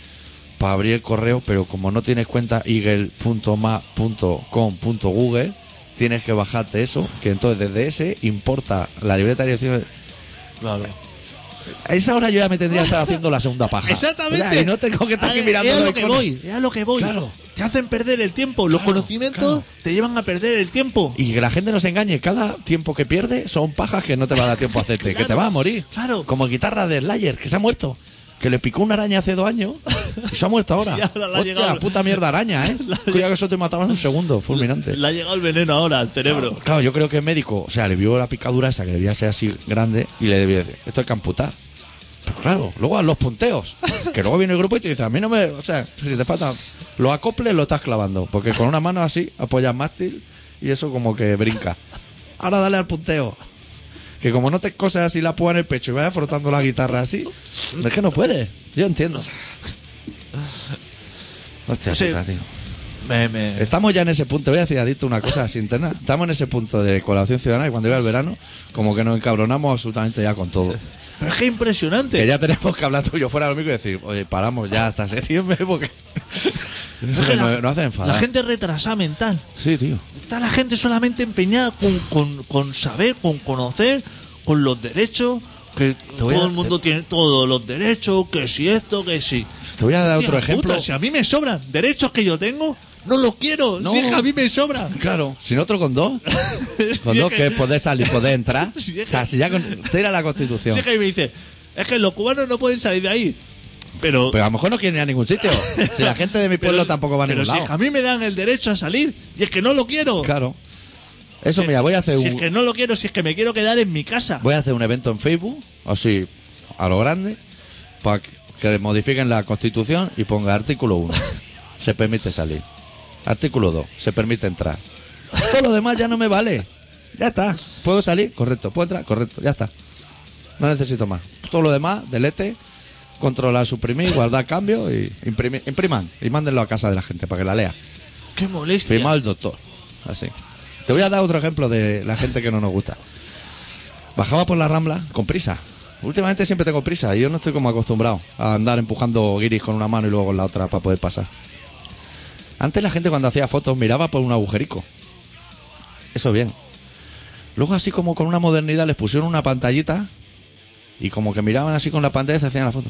Speaker 1: para abrir el correo, pero como no tienes cuenta eagle.ma.com.google, tienes que bajarte eso, que entonces desde ese importa la libreta de dirección.
Speaker 2: Claro.
Speaker 1: A esa hora yo ya me tendría que estar haciendo la segunda paja.
Speaker 2: Exactamente.
Speaker 1: O sea, y no tengo que estar aquí mirando
Speaker 2: Es a
Speaker 1: los
Speaker 2: lo que voy, es a lo que voy.
Speaker 1: Claro.
Speaker 2: Te hacen perder el tiempo. Los
Speaker 1: Claro,
Speaker 2: conocimientos
Speaker 1: claro.
Speaker 2: te llevan a perder el tiempo.
Speaker 1: Y que la gente no se engañe, cada tiempo que pierde son pajas que no te va a dar tiempo a hacerte, que te vas a morir.
Speaker 2: claro.
Speaker 1: Como guitarra de Slayer, que se ha muerto. Que le picó una araña hace dos años y se ha muerto ahora.
Speaker 2: Ahora le ha
Speaker 1: Hostia,
Speaker 2: llegado-
Speaker 1: puta mierda araña, ¿eh? Cuidado que eso te mataba en un segundo, fulminante.
Speaker 2: Le ha llegado el veneno ahora al cerebro.
Speaker 1: Claro, yo creo que el médico, o sea, le vio la picadura esa que debía ser así grande y le debía decir, esto hay que amputar. Pero claro, luego a los punteos. Que luego viene el grupo y te dice, a mí no me. O sea, si te falta. Los acoples lo estás clavando. Porque con una mano así apoyas mástil y eso como que brinca. Ahora dale al punteo. Que como no te coses así la púa en el pecho y vayas frotando la guitarra así, es que no puedes. Yo entiendo. Hostia,
Speaker 2: Sí.
Speaker 1: puta, tío.
Speaker 2: Me, me-
Speaker 1: Estamos ya en ese punto, voy a decir adicto una cosa así interna. Estamos en ese punto de colaboración ciudadana y cuando llega el verano, como que nos encabronamos absolutamente ya con todo.
Speaker 2: Pero es que es impresionante.
Speaker 1: Que ya tenemos que hablar tú y yo fuera del micro y decir, oye, paramos ya hasta septiembre porque
Speaker 2: Es que
Speaker 1: no,
Speaker 2: la,
Speaker 1: no hacen enfadar.
Speaker 2: la gente retrasada mental.
Speaker 1: Sí, tío.
Speaker 2: Está la gente solamente empeñada con, con, con saber, con conocer, con los derechos. Que
Speaker 1: a-
Speaker 2: todo el mundo tiene todos los derechos, que si esto, que si.
Speaker 1: Te voy a dar
Speaker 2: Hostia
Speaker 1: otro ejemplo.
Speaker 2: puta, si a mí me sobran derechos que yo tengo, no los quiero.
Speaker 1: No.
Speaker 2: Si es que a mí me sobran.
Speaker 1: Claro, sin otro con dos.
Speaker 2: Si
Speaker 1: Con
Speaker 2: es
Speaker 1: dos que poder salir, poder entrar.
Speaker 2: Si es
Speaker 1: O sea, si ya con, tira la constitución.
Speaker 2: Si es que me dice, es que los cubanos no pueden salir de ahí. Pero.
Speaker 1: Pero a lo mejor no quieren ir a ningún sitio. Si la gente de mi pueblo
Speaker 2: pero-
Speaker 1: tampoco va a
Speaker 2: pero
Speaker 1: ningún
Speaker 2: si
Speaker 1: lado.
Speaker 2: es que a mí me dan el derecho a salir y es que no lo quiero.
Speaker 1: Claro. Eso, mira, voy a hacer
Speaker 2: Si
Speaker 1: un.
Speaker 2: es que no lo quiero, si es que me quiero quedar en mi casa.
Speaker 1: Voy a hacer un evento en Facebook, así, a lo grande, para que modifiquen la constitución y ponga artículo 1. Se permite salir. Artículo 2. Se permite entrar. Todo lo demás ya no me vale. Ya está. ¿Puedo salir? Correcto. ¿Puedo entrar? Correcto. Ya está. No necesito más. Todo lo demás, delete, controlar, suprimir, guardar cambio y imprimir, impriman y mándenlo a casa de la gente para que la lea.
Speaker 2: Qué molestia.
Speaker 1: Firmado el doctor. Así. Te voy a dar otro ejemplo de la gente que no nos gusta. Bajaba por la rambla con prisa. Últimamente siempre tengo prisa y yo no estoy como acostumbrado a andar empujando guiris con una mano y luego con la otra para poder pasar. Antes la gente cuando hacía fotos miraba por un agujerico. Eso bien. Luego así como con una modernidad les pusieron una pantallita y como que miraban así con la pantalla y se hacían la foto.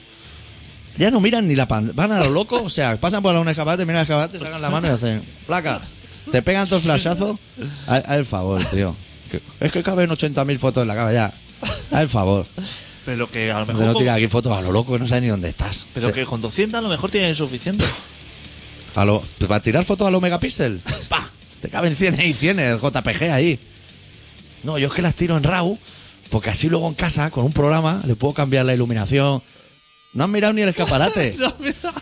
Speaker 1: Ya no miran ni la pantalla. Van a lo loco. O sea, pasan por un escaparate, miran el escaparate, sacan la mano y hacen placa. Te pegan todo el flashazo. Haz haz el favor, tío. es que caben 80.000 fotos en la cama, ya. Haz el favor.
Speaker 2: Pero que a lo mejor.
Speaker 1: no tirar aquí fotos a lo loco, no sabes ni dónde estás.
Speaker 2: pero
Speaker 1: O sea,
Speaker 2: que con 200 a lo mejor tiene suficiente.
Speaker 1: A lo, ¿Para tirar fotos a los megapíxeles? ¡Pa! Te caben 100 y 100 el JPG ahí. No, yo es que las tiro en RAW, porque así luego en casa, con un programa, le puedo cambiar la iluminación. No has mirado ni el escaparate.
Speaker 2: No.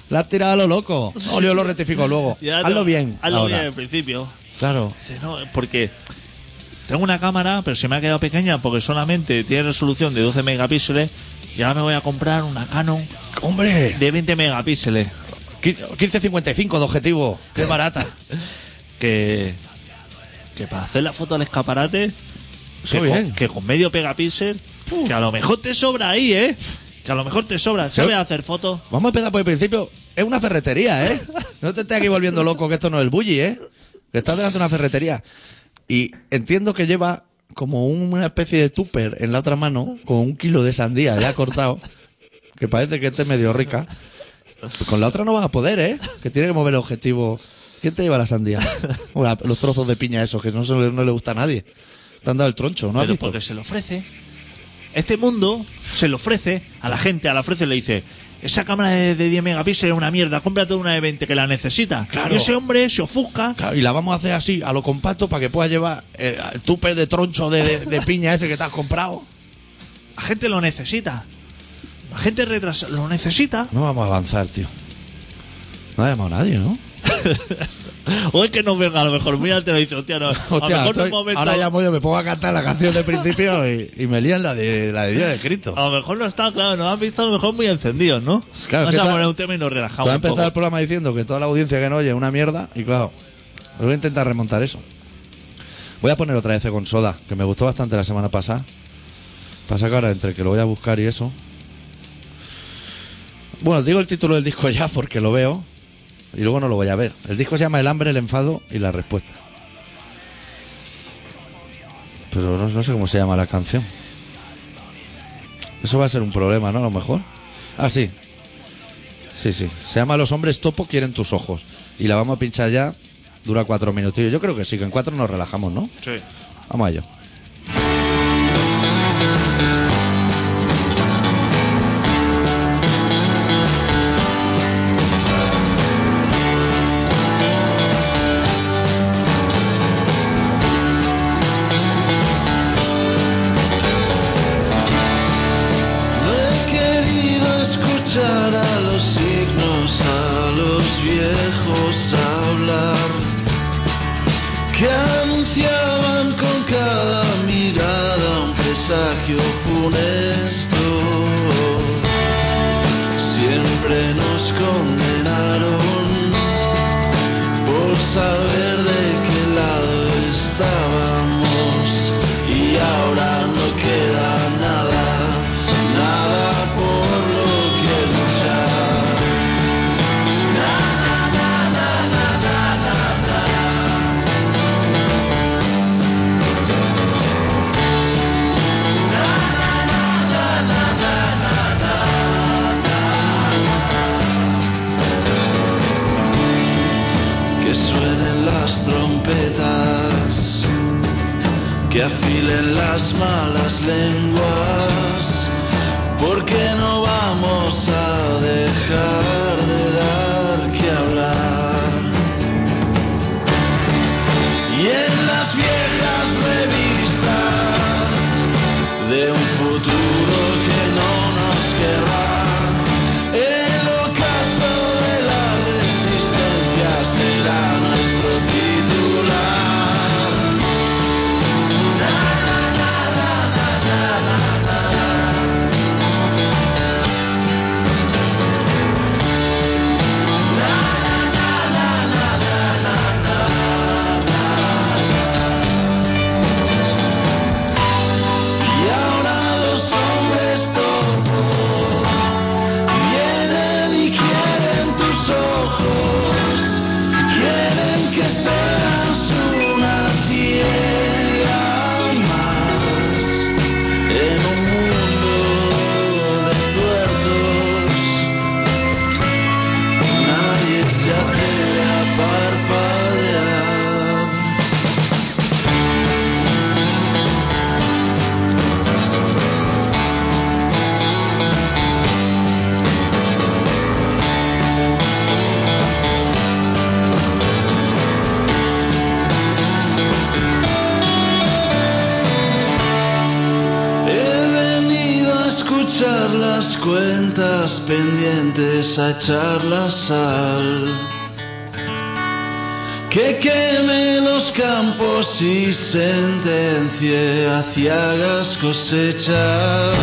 Speaker 1: La has tirado a lo loco. No, yo lo rectifico luego.
Speaker 2: Ya
Speaker 1: Hazlo
Speaker 2: no,
Speaker 1: bien.
Speaker 2: Hazlo
Speaker 1: ahora.
Speaker 2: bien al principio.
Speaker 1: Claro.
Speaker 2: No, porque tengo una cámara, pero se me ha quedado pequeña porque solamente tiene resolución de 12 megapíxeles. Y ahora me voy a comprar una Canon
Speaker 1: Hombre,
Speaker 2: de 20 megapíxeles.
Speaker 1: 1555 de objetivo. Qué barata.
Speaker 2: Que, que para hacer la foto al escaparate, que,
Speaker 1: bien.
Speaker 2: Con, que con medio megapíxel, que a lo mejor te sobra ahí, ¿eh? Que a lo mejor te sobra. ¿Sabes hacer fotos?
Speaker 1: Vamos a empezar por el principio. Es una ferretería, ¿eh? No te estés aquí volviendo loco que esto no es el bully, ¿eh? Que estás delante de una ferretería. Y entiendo que lleva como una especie de tupper en la otra mano con un kilo de sandía ya cortado. Que parece que esté medio rica. Con la otra no vas a poder, ¿eh? Que tiene que mover el objetivo. ¿Quién te lleva la sandía? Los trozos de piña esos que no, se le- no le gusta a nadie. Te han dado el troncho, ¿no has
Speaker 2: pero
Speaker 1: visto?
Speaker 2: porque se lo ofrece. Este mundo se lo ofrece a la gente, a la ofrece y le dice, esa cámara de, de 10 megapíxeles es una mierda, cómprate una de 20 que la necesita.
Speaker 1: Claro.
Speaker 2: Y ese hombre se ofusca.
Speaker 1: Claro, y la vamos a hacer así, a lo compacto, para que puedas llevar eh, el tupper de troncho de, de- de piña ese que te has comprado.
Speaker 2: La gente lo necesita. La gente retrasa, lo necesita.
Speaker 1: No vamos a avanzar, tío. No ha llamado nadie, ¿no?
Speaker 2: O es que nos venga a lo mejor muy alto y dice, hostia, no, a lo
Speaker 1: Hostia,
Speaker 2: mejor en
Speaker 1: estoy-
Speaker 2: un momento,
Speaker 1: ahora llamo yo, me pongo a cantar la canción del principio y, y me lían la de, la de Dios de Cristo.
Speaker 2: a lo mejor no está, claro, nos han visto a lo mejor muy encendidos, ¿no?
Speaker 1: Claro,
Speaker 2: Vamos a poner un tema y nos relajamos
Speaker 1: Tú has
Speaker 2: poco.
Speaker 1: empezado el programa diciendo que toda la audiencia que no oye es una mierda y claro, voy a intentar remontar eso. Voy a poner otra vez con soda, que me gustó bastante la semana pasada. Pasa que ahora entre que lo voy a buscar y eso. Bueno, digo el título del disco ya porque lo veo y luego no lo voy a ver. El disco se llama El hambre, el enfado y la respuesta. Pero no, no sé cómo se llama la canción. Eso va a ser un problema, ¿no? A lo mejor. Ah, sí. Sí, sí. Se llama Los hombres topo quieren tus ojos. Y la vamos a pinchar ya. Dura cuatro minutillos. Yo creo que sí, que en cuatro nos relajamos, ¿no?
Speaker 2: Sí.
Speaker 1: Vamos a ello.
Speaker 3: Campos y sentencie hacia las cosechas.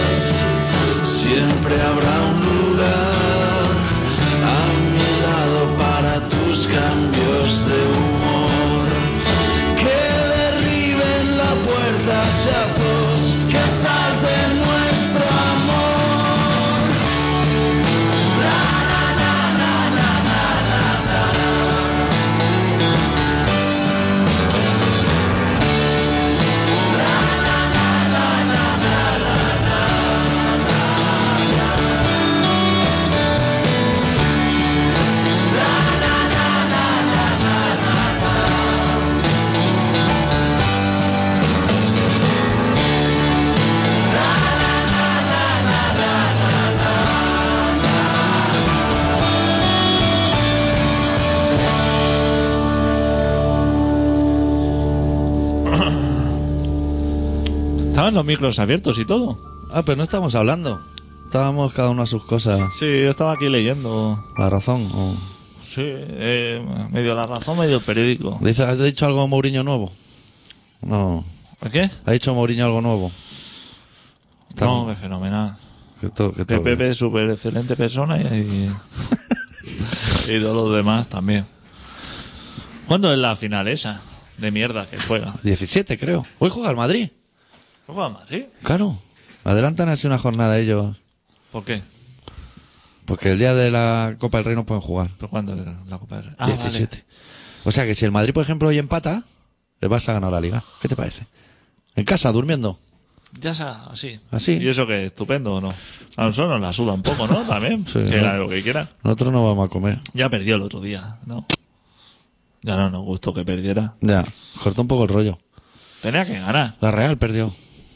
Speaker 2: Los micros abiertos y todo.
Speaker 1: Ah, pero no estamos hablando. Estábamos cada uno a sus cosas.
Speaker 2: Sí, yo estaba aquí leyendo.
Speaker 1: La razón. o-
Speaker 2: Sí, eh, medio la razón, medio el periódico.
Speaker 1: Dice, ¿Has dicho algo a Mourinho nuevo? No.
Speaker 2: ¿A qué?
Speaker 1: ¿Ha dicho Mourinho algo nuevo?
Speaker 2: No, que fenomenal.
Speaker 1: Que todo- que
Speaker 2: Pepe es súper excelente persona y, y todos los demás también. ¿Cuándo es la final esa? De mierda que juega.
Speaker 1: 17, creo. Hoy juega el Madrid.
Speaker 2: ¿No juega Madrid?
Speaker 1: Claro. Adelantan así una jornada ellos.
Speaker 2: ¿Por qué?
Speaker 1: Porque el día de la Copa del Rey no pueden jugar.
Speaker 2: ¿Pero cuándo era la Copa del Rey? Ah,
Speaker 1: 17. O sea que si el Madrid, por ejemplo, hoy empata, le vas a ganar la liga. ¿Qué te parece? En casa, durmiendo.
Speaker 2: Ya sea así.
Speaker 1: Así.
Speaker 2: ¿Y eso que estupendo o no? A nosotros nos la suda un poco, ¿no? También.
Speaker 1: Sí,
Speaker 2: que lo que quiera.
Speaker 1: Nosotros no vamos a comer.
Speaker 2: Ya perdió el otro día, ¿no? Ya no nos gustó que perdiera.
Speaker 1: Ya, cortó un poco el rollo.
Speaker 2: Tenía que ganar.
Speaker 1: La Real perdió.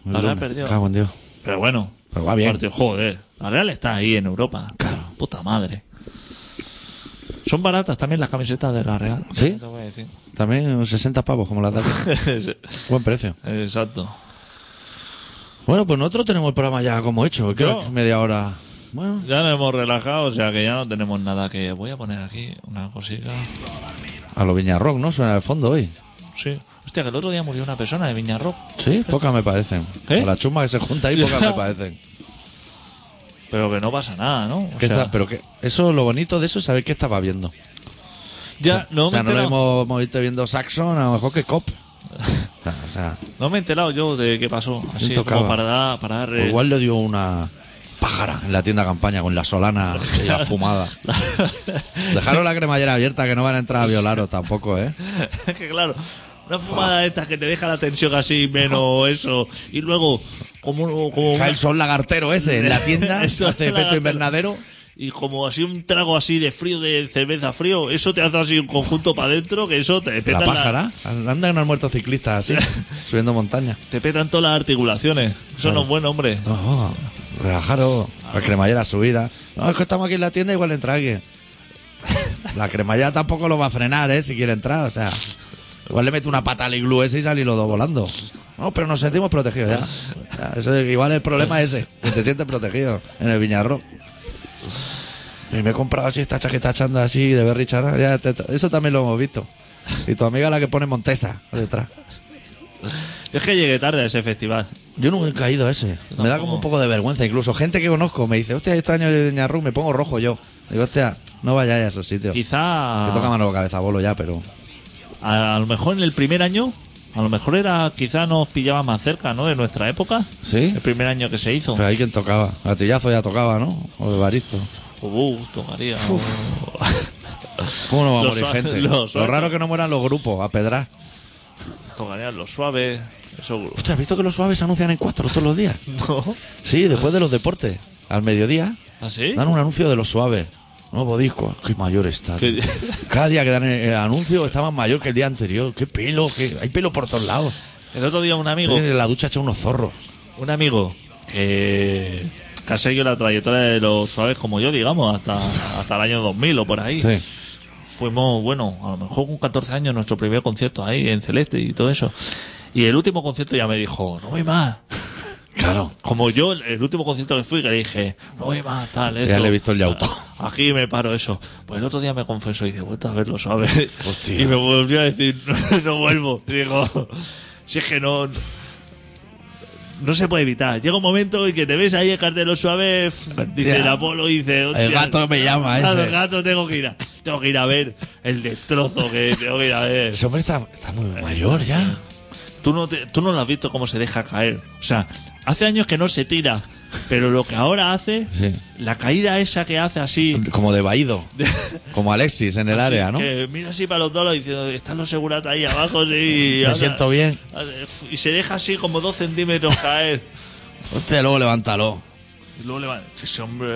Speaker 1: El
Speaker 2: La Real
Speaker 1: lunes.
Speaker 2: perdió.
Speaker 1: Cago en Dios.
Speaker 2: Pero bueno.
Speaker 1: Pero va bien.
Speaker 2: Partido- joder. La Real está ahí en Europa.
Speaker 1: Claro.
Speaker 2: Puta madre. Son baratas también las camisetas de la Real.
Speaker 1: ¿Sí?
Speaker 2: Te voy a decir.
Speaker 1: También unos 60 pavos, como las de aquí. Buen precio.
Speaker 2: Exacto.
Speaker 1: Bueno, pues nosotros tenemos el programa ya como hecho. Creo
Speaker 2: Yo-
Speaker 1: que media hora. Bueno,
Speaker 2: Ya nos hemos relajado, o sea que ya no tenemos nada que... Voy a poner aquí una cosita.
Speaker 1: a lo Viñarrock, ¿no? Suena de fondo hoy.
Speaker 2: Sí. Hostia, que el otro día murió una persona de Viñarrock.
Speaker 1: Sí, pocas me parecen.
Speaker 2: ¿Eh?
Speaker 1: Con la chumba que se junta ahí, pocas me parecen.
Speaker 2: Pero que no pasa nada, ¿no? O
Speaker 1: ¿Qué
Speaker 2: sea,
Speaker 1: está- pero que eso, lo bonito de eso es saber qué estaba viendo.
Speaker 2: ya no
Speaker 1: o sea,
Speaker 2: me he
Speaker 1: no lo
Speaker 2: enterado.
Speaker 1: hemos movido viendo Saxon, a lo mejor que Cop. O sea,
Speaker 2: No me he enterado yo de qué pasó. Así
Speaker 1: ¿Quién tocaba?
Speaker 2: como para dar... Para dar
Speaker 1: o igual le dio una pájara en la tienda campaña con la solana ya fumada. Dejaron la cremallera abierta que no van a entrar a violaros tampoco, ¿eh?
Speaker 2: que claro, una fumada de estas que te deja la tensión así menos eso. Y luego, como, como
Speaker 1: Cae el sol lagartero ese en la tienda,
Speaker 2: Eso
Speaker 1: hace efecto
Speaker 2: lagartero.
Speaker 1: invernadero.
Speaker 2: Y como así un trago así de frío, de cerveza frío, eso te hace así un conjunto para adentro que eso te peta
Speaker 1: La pájara. Andan unos muertos ciclistas así, subiendo montaña.
Speaker 2: te petan todas las articulaciones. Eso no es bueno, hombre.
Speaker 1: No, relajaros. La cremallera subida. No, es que estamos aquí en la tienda, igual entra alguien. La cremallera tampoco lo va a frenar, ¿eh? Si quiere entrar, o sea. Igual le mete una pata al iglú ese y sale los dos volando. No, pero nos sentimos protegidos ya. Eso igual el problema es ese, que te sientes protegido en el viñarro. Y me he comprado así esta chaqueta echando así de Berry Chara. Ya te- eso también lo hemos visto. Y tu amiga la que pone Montesa detrás.
Speaker 2: Es que llegué tarde a ese festival.
Speaker 1: Yo nunca he caído a ese. Me da como un poco de vergüenza. Incluso gente que conozco me dice, hostia, este año de Viñarru me pongo rojo yo. Digo, hostia, no vayáis a esos sitios.
Speaker 2: Quizá
Speaker 1: Que toca mano cabeza bolo ya, pero.
Speaker 2: A, a lo mejor en el primer año, a lo mejor era quizá nos pillaba más cerca, ¿no? De nuestra época.
Speaker 1: ¿Sí?
Speaker 2: El primer año que se hizo.
Speaker 1: Pero ahí quien tocaba. Gatillazo ya tocaba, ¿no? O Evaristo.
Speaker 2: Uh, tocaría.
Speaker 1: ¿Cómo no va a morir gente?
Speaker 2: los
Speaker 1: Lo raro que no mueran los grupos, a pedrar.
Speaker 2: Tocarían los suaves. Eso.
Speaker 1: Hostia, ¿has visto que los suaves se anuncian en cuatro todos los días?
Speaker 2: No.
Speaker 1: Sí, después de los deportes. Al mediodía
Speaker 2: ¿Ah, sí?
Speaker 1: dan un anuncio de los suaves. Nuevo disco. Qué mayor está. Cada día que dan el el anuncio está más mayor que el día anterior. Qué pelo, qué... hay pelo por todos lados.
Speaker 2: El otro día un amigo,
Speaker 1: En la ducha ha hecho unos zorros.
Speaker 2: un amigo que, que ha seguido la trayectoria de los suaves como yo, digamos, hasta, hasta el año 2000 o por ahí.
Speaker 1: Sí.
Speaker 2: Fuimos, bueno, a lo mejor con 14 años nuestro primer concierto ahí en Celeste y todo eso. Y el último concierto ya me dijo, no voy más.
Speaker 1: Claro.
Speaker 2: Como yo, el último concierto que fui, que dije, no voy más, tal,
Speaker 1: Ya
Speaker 2: esto.
Speaker 1: le he visto el yauto.
Speaker 2: Aquí me paro eso. Pues el otro día me confesó y dice, vuelta a verlo, suave.
Speaker 1: Hostia.
Speaker 2: Y me volvió a decir, no, no vuelvo. Y digo, si es que no. No se puede evitar. Llega un momento en que te ves ahí el cartelo suave, dice el Apolo y dice, "Hostia,
Speaker 1: gato me llama ese".
Speaker 2: El gato tengo que ir a, tengo que ir a ver el destrozo que tengo que ir a ver.
Speaker 1: Ese hombre está, está muy mayor ya.
Speaker 2: Tú no, te- tú no lo has visto cómo se deja caer. O sea, hace años que no se tira, pero lo que ahora hace,
Speaker 1: Sí.
Speaker 2: la caída esa que hace así,
Speaker 1: Como de vaído. Como Alexis en el
Speaker 2: Así
Speaker 1: área, ¿no?
Speaker 2: Que mira así para los dolos diciendo, están los seguratas ahí abajo, sí. y
Speaker 1: Me
Speaker 2: ahora-
Speaker 1: siento bien.
Speaker 2: Y se deja así como dos centímetros caer.
Speaker 1: Hostia, luego levántalo.
Speaker 2: Y luego le va, que ese hombre.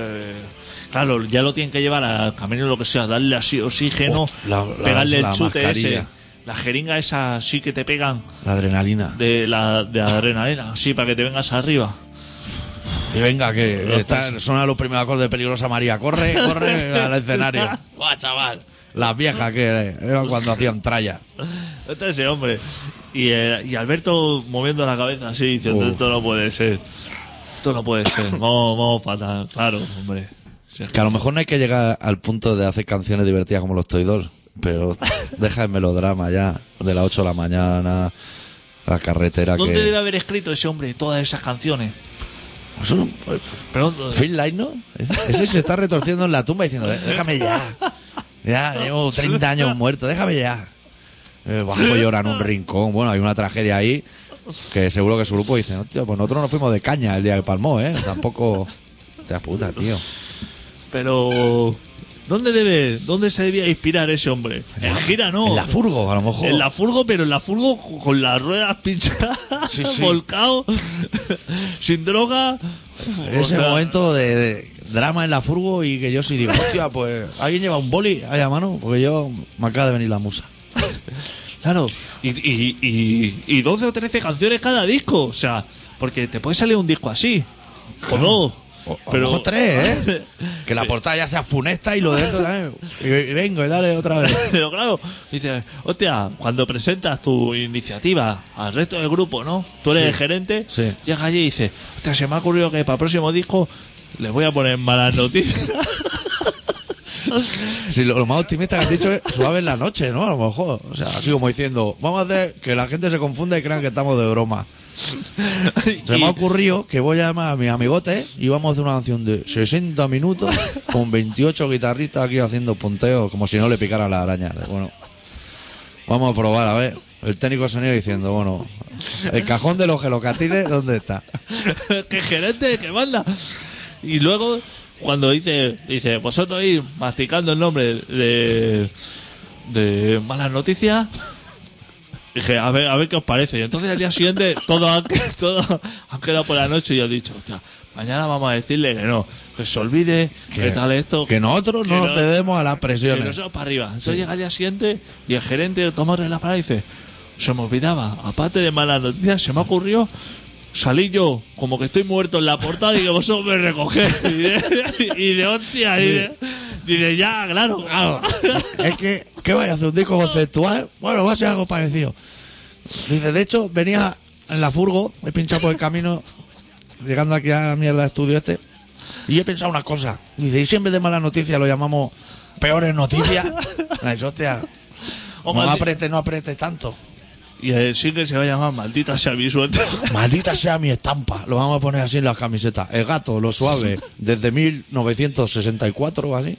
Speaker 2: Claro, ya lo tienen que llevar al camino lo que sea, darle así oxígeno,
Speaker 1: la- la-
Speaker 2: pegarle
Speaker 1: la
Speaker 2: el chute
Speaker 1: mascarilla.
Speaker 2: ese. La jeringa esa sí que te pegan
Speaker 1: La adrenalina.
Speaker 2: de la de adrenalina, así para que te vengas arriba.
Speaker 1: Y venga, que está, suena los primeros acordes de Peligrosa María. Corre, corre al escenario. ¡Guau, chaval! Las viejas que eran cuando hacían tralla.
Speaker 2: Este es ese hombre. Y, eh, y Alberto moviendo la cabeza así, diciendo,
Speaker 1: Uf.
Speaker 2: esto no puede ser. Esto no puede ser. Vamos, vamos fatal. Claro, hombre. Si es
Speaker 1: Que a lo mejor no hay que llegar al punto de hacer canciones divertidas como los Toy Dolls, pero deja el melodrama ya, de las 8 de la mañana, la carretera
Speaker 2: ¿Dónde
Speaker 1: que...
Speaker 2: debe haber escrito ese hombre todas esas canciones?
Speaker 1: Eso no-
Speaker 2: Pero,
Speaker 1: Phil Light, ¿no? Ese, ese se está retorciendo en la tumba diciendo, "Eh, déjame ya. Ya, llevo 30 años muerto, déjame ya. Eh, bajo llora en un rincón. Bueno, hay una tragedia ahí que seguro que su grupo dice, hostia, pues nosotros nos fuimos de caña el día que palmó, ¿eh? Tampoco... Te puta, tío.
Speaker 2: pero ¿dónde debe, dónde se debía inspirar ese hombre? En gira no.
Speaker 1: En la furgo, a lo mejor.
Speaker 2: En la furgo, pero en la furgo con las ruedas pinchadas,
Speaker 1: Sí, sí.
Speaker 2: volcado, sin droga.
Speaker 1: Ese
Speaker 2: O sea,
Speaker 1: momento de, de drama en la furgo y que yo sí digo, hostia, pues alguien lleva un boli ahí a mano, porque yo me acaba de venir la musa.
Speaker 2: Claro, y, y, y, y 12 o 13 canciones cada disco. O sea, porque te puede salir un disco así. O dos.
Speaker 1: O,
Speaker 2: pero
Speaker 1: tres, ¿eh? Que la portada ya sea funesta y lo de dentro también. Y, y vengo y dale otra vez.
Speaker 2: Pero claro, dices, hostia, cuando presentas tu iniciativa al resto del grupo, ¿no? Tú eres
Speaker 1: Sí,
Speaker 2: el gerente,
Speaker 1: sí.
Speaker 2: llegas allí y dices, hostia, se me ha ocurrido que para el próximo disco les voy a poner malas noticias.
Speaker 1: Si lo, lo más optimista que has dicho es suave en la noche, ¿no? A lo mejor. O sea, así como diciendo, vamos a hacer que la gente se confunda y crean que estamos de broma. Se me ha ocurrido que voy a llamar a mis amigotes y vamos a hacer una canción de 60 minutos con 28 guitarristas aquí haciendo punteos como si no le picaran la araña. Bueno, vamos a probar, a ver. El técnico de sonido diciendo, bueno, el cajón de los gelocatines, ¿dónde está?
Speaker 2: que gerente, que manda. Y luego, cuando dice, dice, vosotros ir masticando el nombre de, de malas noticias. Dije, a ver, a ver qué os parece. Y entonces al día siguiente, todo han, todo han quedado por la noche y yo he dicho, hostia, mañana vamos a decirle que no, que se olvide, que, tal esto.
Speaker 1: Que nosotros no
Speaker 2: que
Speaker 1: nos cedemos a las
Speaker 2: que
Speaker 1: presiones.
Speaker 2: nosotros para arriba. Entonces llega el día siguiente y el gerente toma la palabra y dice, se me olvidaba, aparte de malas noticias, se me ocurrió salir yo como que estoy muerto en la portada y que vosotros me recogéis. Y de, y de hostia, y de, de ya, claro.
Speaker 1: Claro, es que, ¿qué vaya a hacer? ¿Un disco conceptual? Bueno, va a ser algo parecido. Dice, de hecho, venía en la furgo, he pinchado por el camino, llegando aquí a la mierda de estudio este, y he pensado una cosa. Dice, y si en vez de malas noticias lo llamamos peores noticias? Dicho, hostia, no apretes, no apretes tanto.
Speaker 2: Y el single se va a llamar Maldita sea mi suerte.
Speaker 1: Maldita sea mi estampa. Lo vamos a poner así en las camisetas. El gato, lo suave, desde 1964 o así.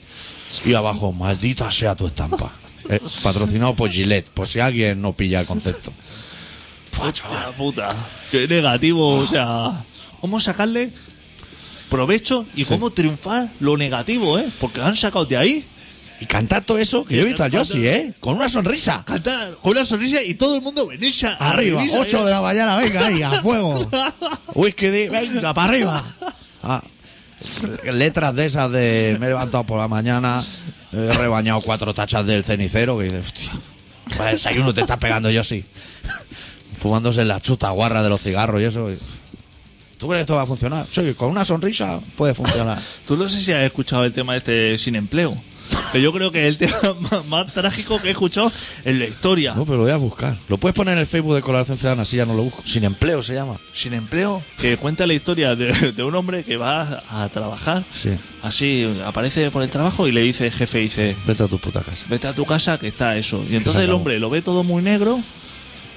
Speaker 1: Y abajo, maldita sea tu estampa. Eh, patrocinado por Gillette, por si alguien no pilla el concepto.
Speaker 2: Hostia puta. Qué negativo, o sea. ¿Cómo sacarle provecho y cómo triunfar lo negativo, eh? Porque han sacado de ahí.
Speaker 1: Y cantar todo eso, que yo he visto al Yossi, ¿eh? Con una sonrisa.
Speaker 2: Cantar con una sonrisa y todo el mundo venirse
Speaker 1: Arriba,
Speaker 2: arribisa,
Speaker 1: 8
Speaker 2: eh.
Speaker 1: de la mañana, venga ahí, a fuego. Whisky, di- venga, para arriba. Ah, letras de esas de me he levantado por la mañana, he rebañado cuatro tachas del cenicero, que dices, hostia, pues desayuno te estás pegando Yossi. Fumándose la chuta guarra de los cigarros y eso. ¿Tú crees que esto va a funcionar? Sí, con una sonrisa puede funcionar.
Speaker 2: Tú no sé si has escuchado el tema este sin empleo. Que yo creo que es el tema más, más trágico que he escuchado en la historia.
Speaker 1: No, pero lo voy a buscar. Lo puedes poner en el Facebook de Colaboración Ciudadana, así ya no lo busco. Sin empleo se llama.
Speaker 2: Sin empleo, que cuenta la historia de, de un hombre que va a trabajar.
Speaker 1: Sí.
Speaker 2: Así aparece por el trabajo y le dice el jefe, dice,
Speaker 1: Vete a tu puta casa.
Speaker 2: vete a tu casa que está eso. Y entonces el
Speaker 1: acabó.
Speaker 2: hombre lo ve todo muy negro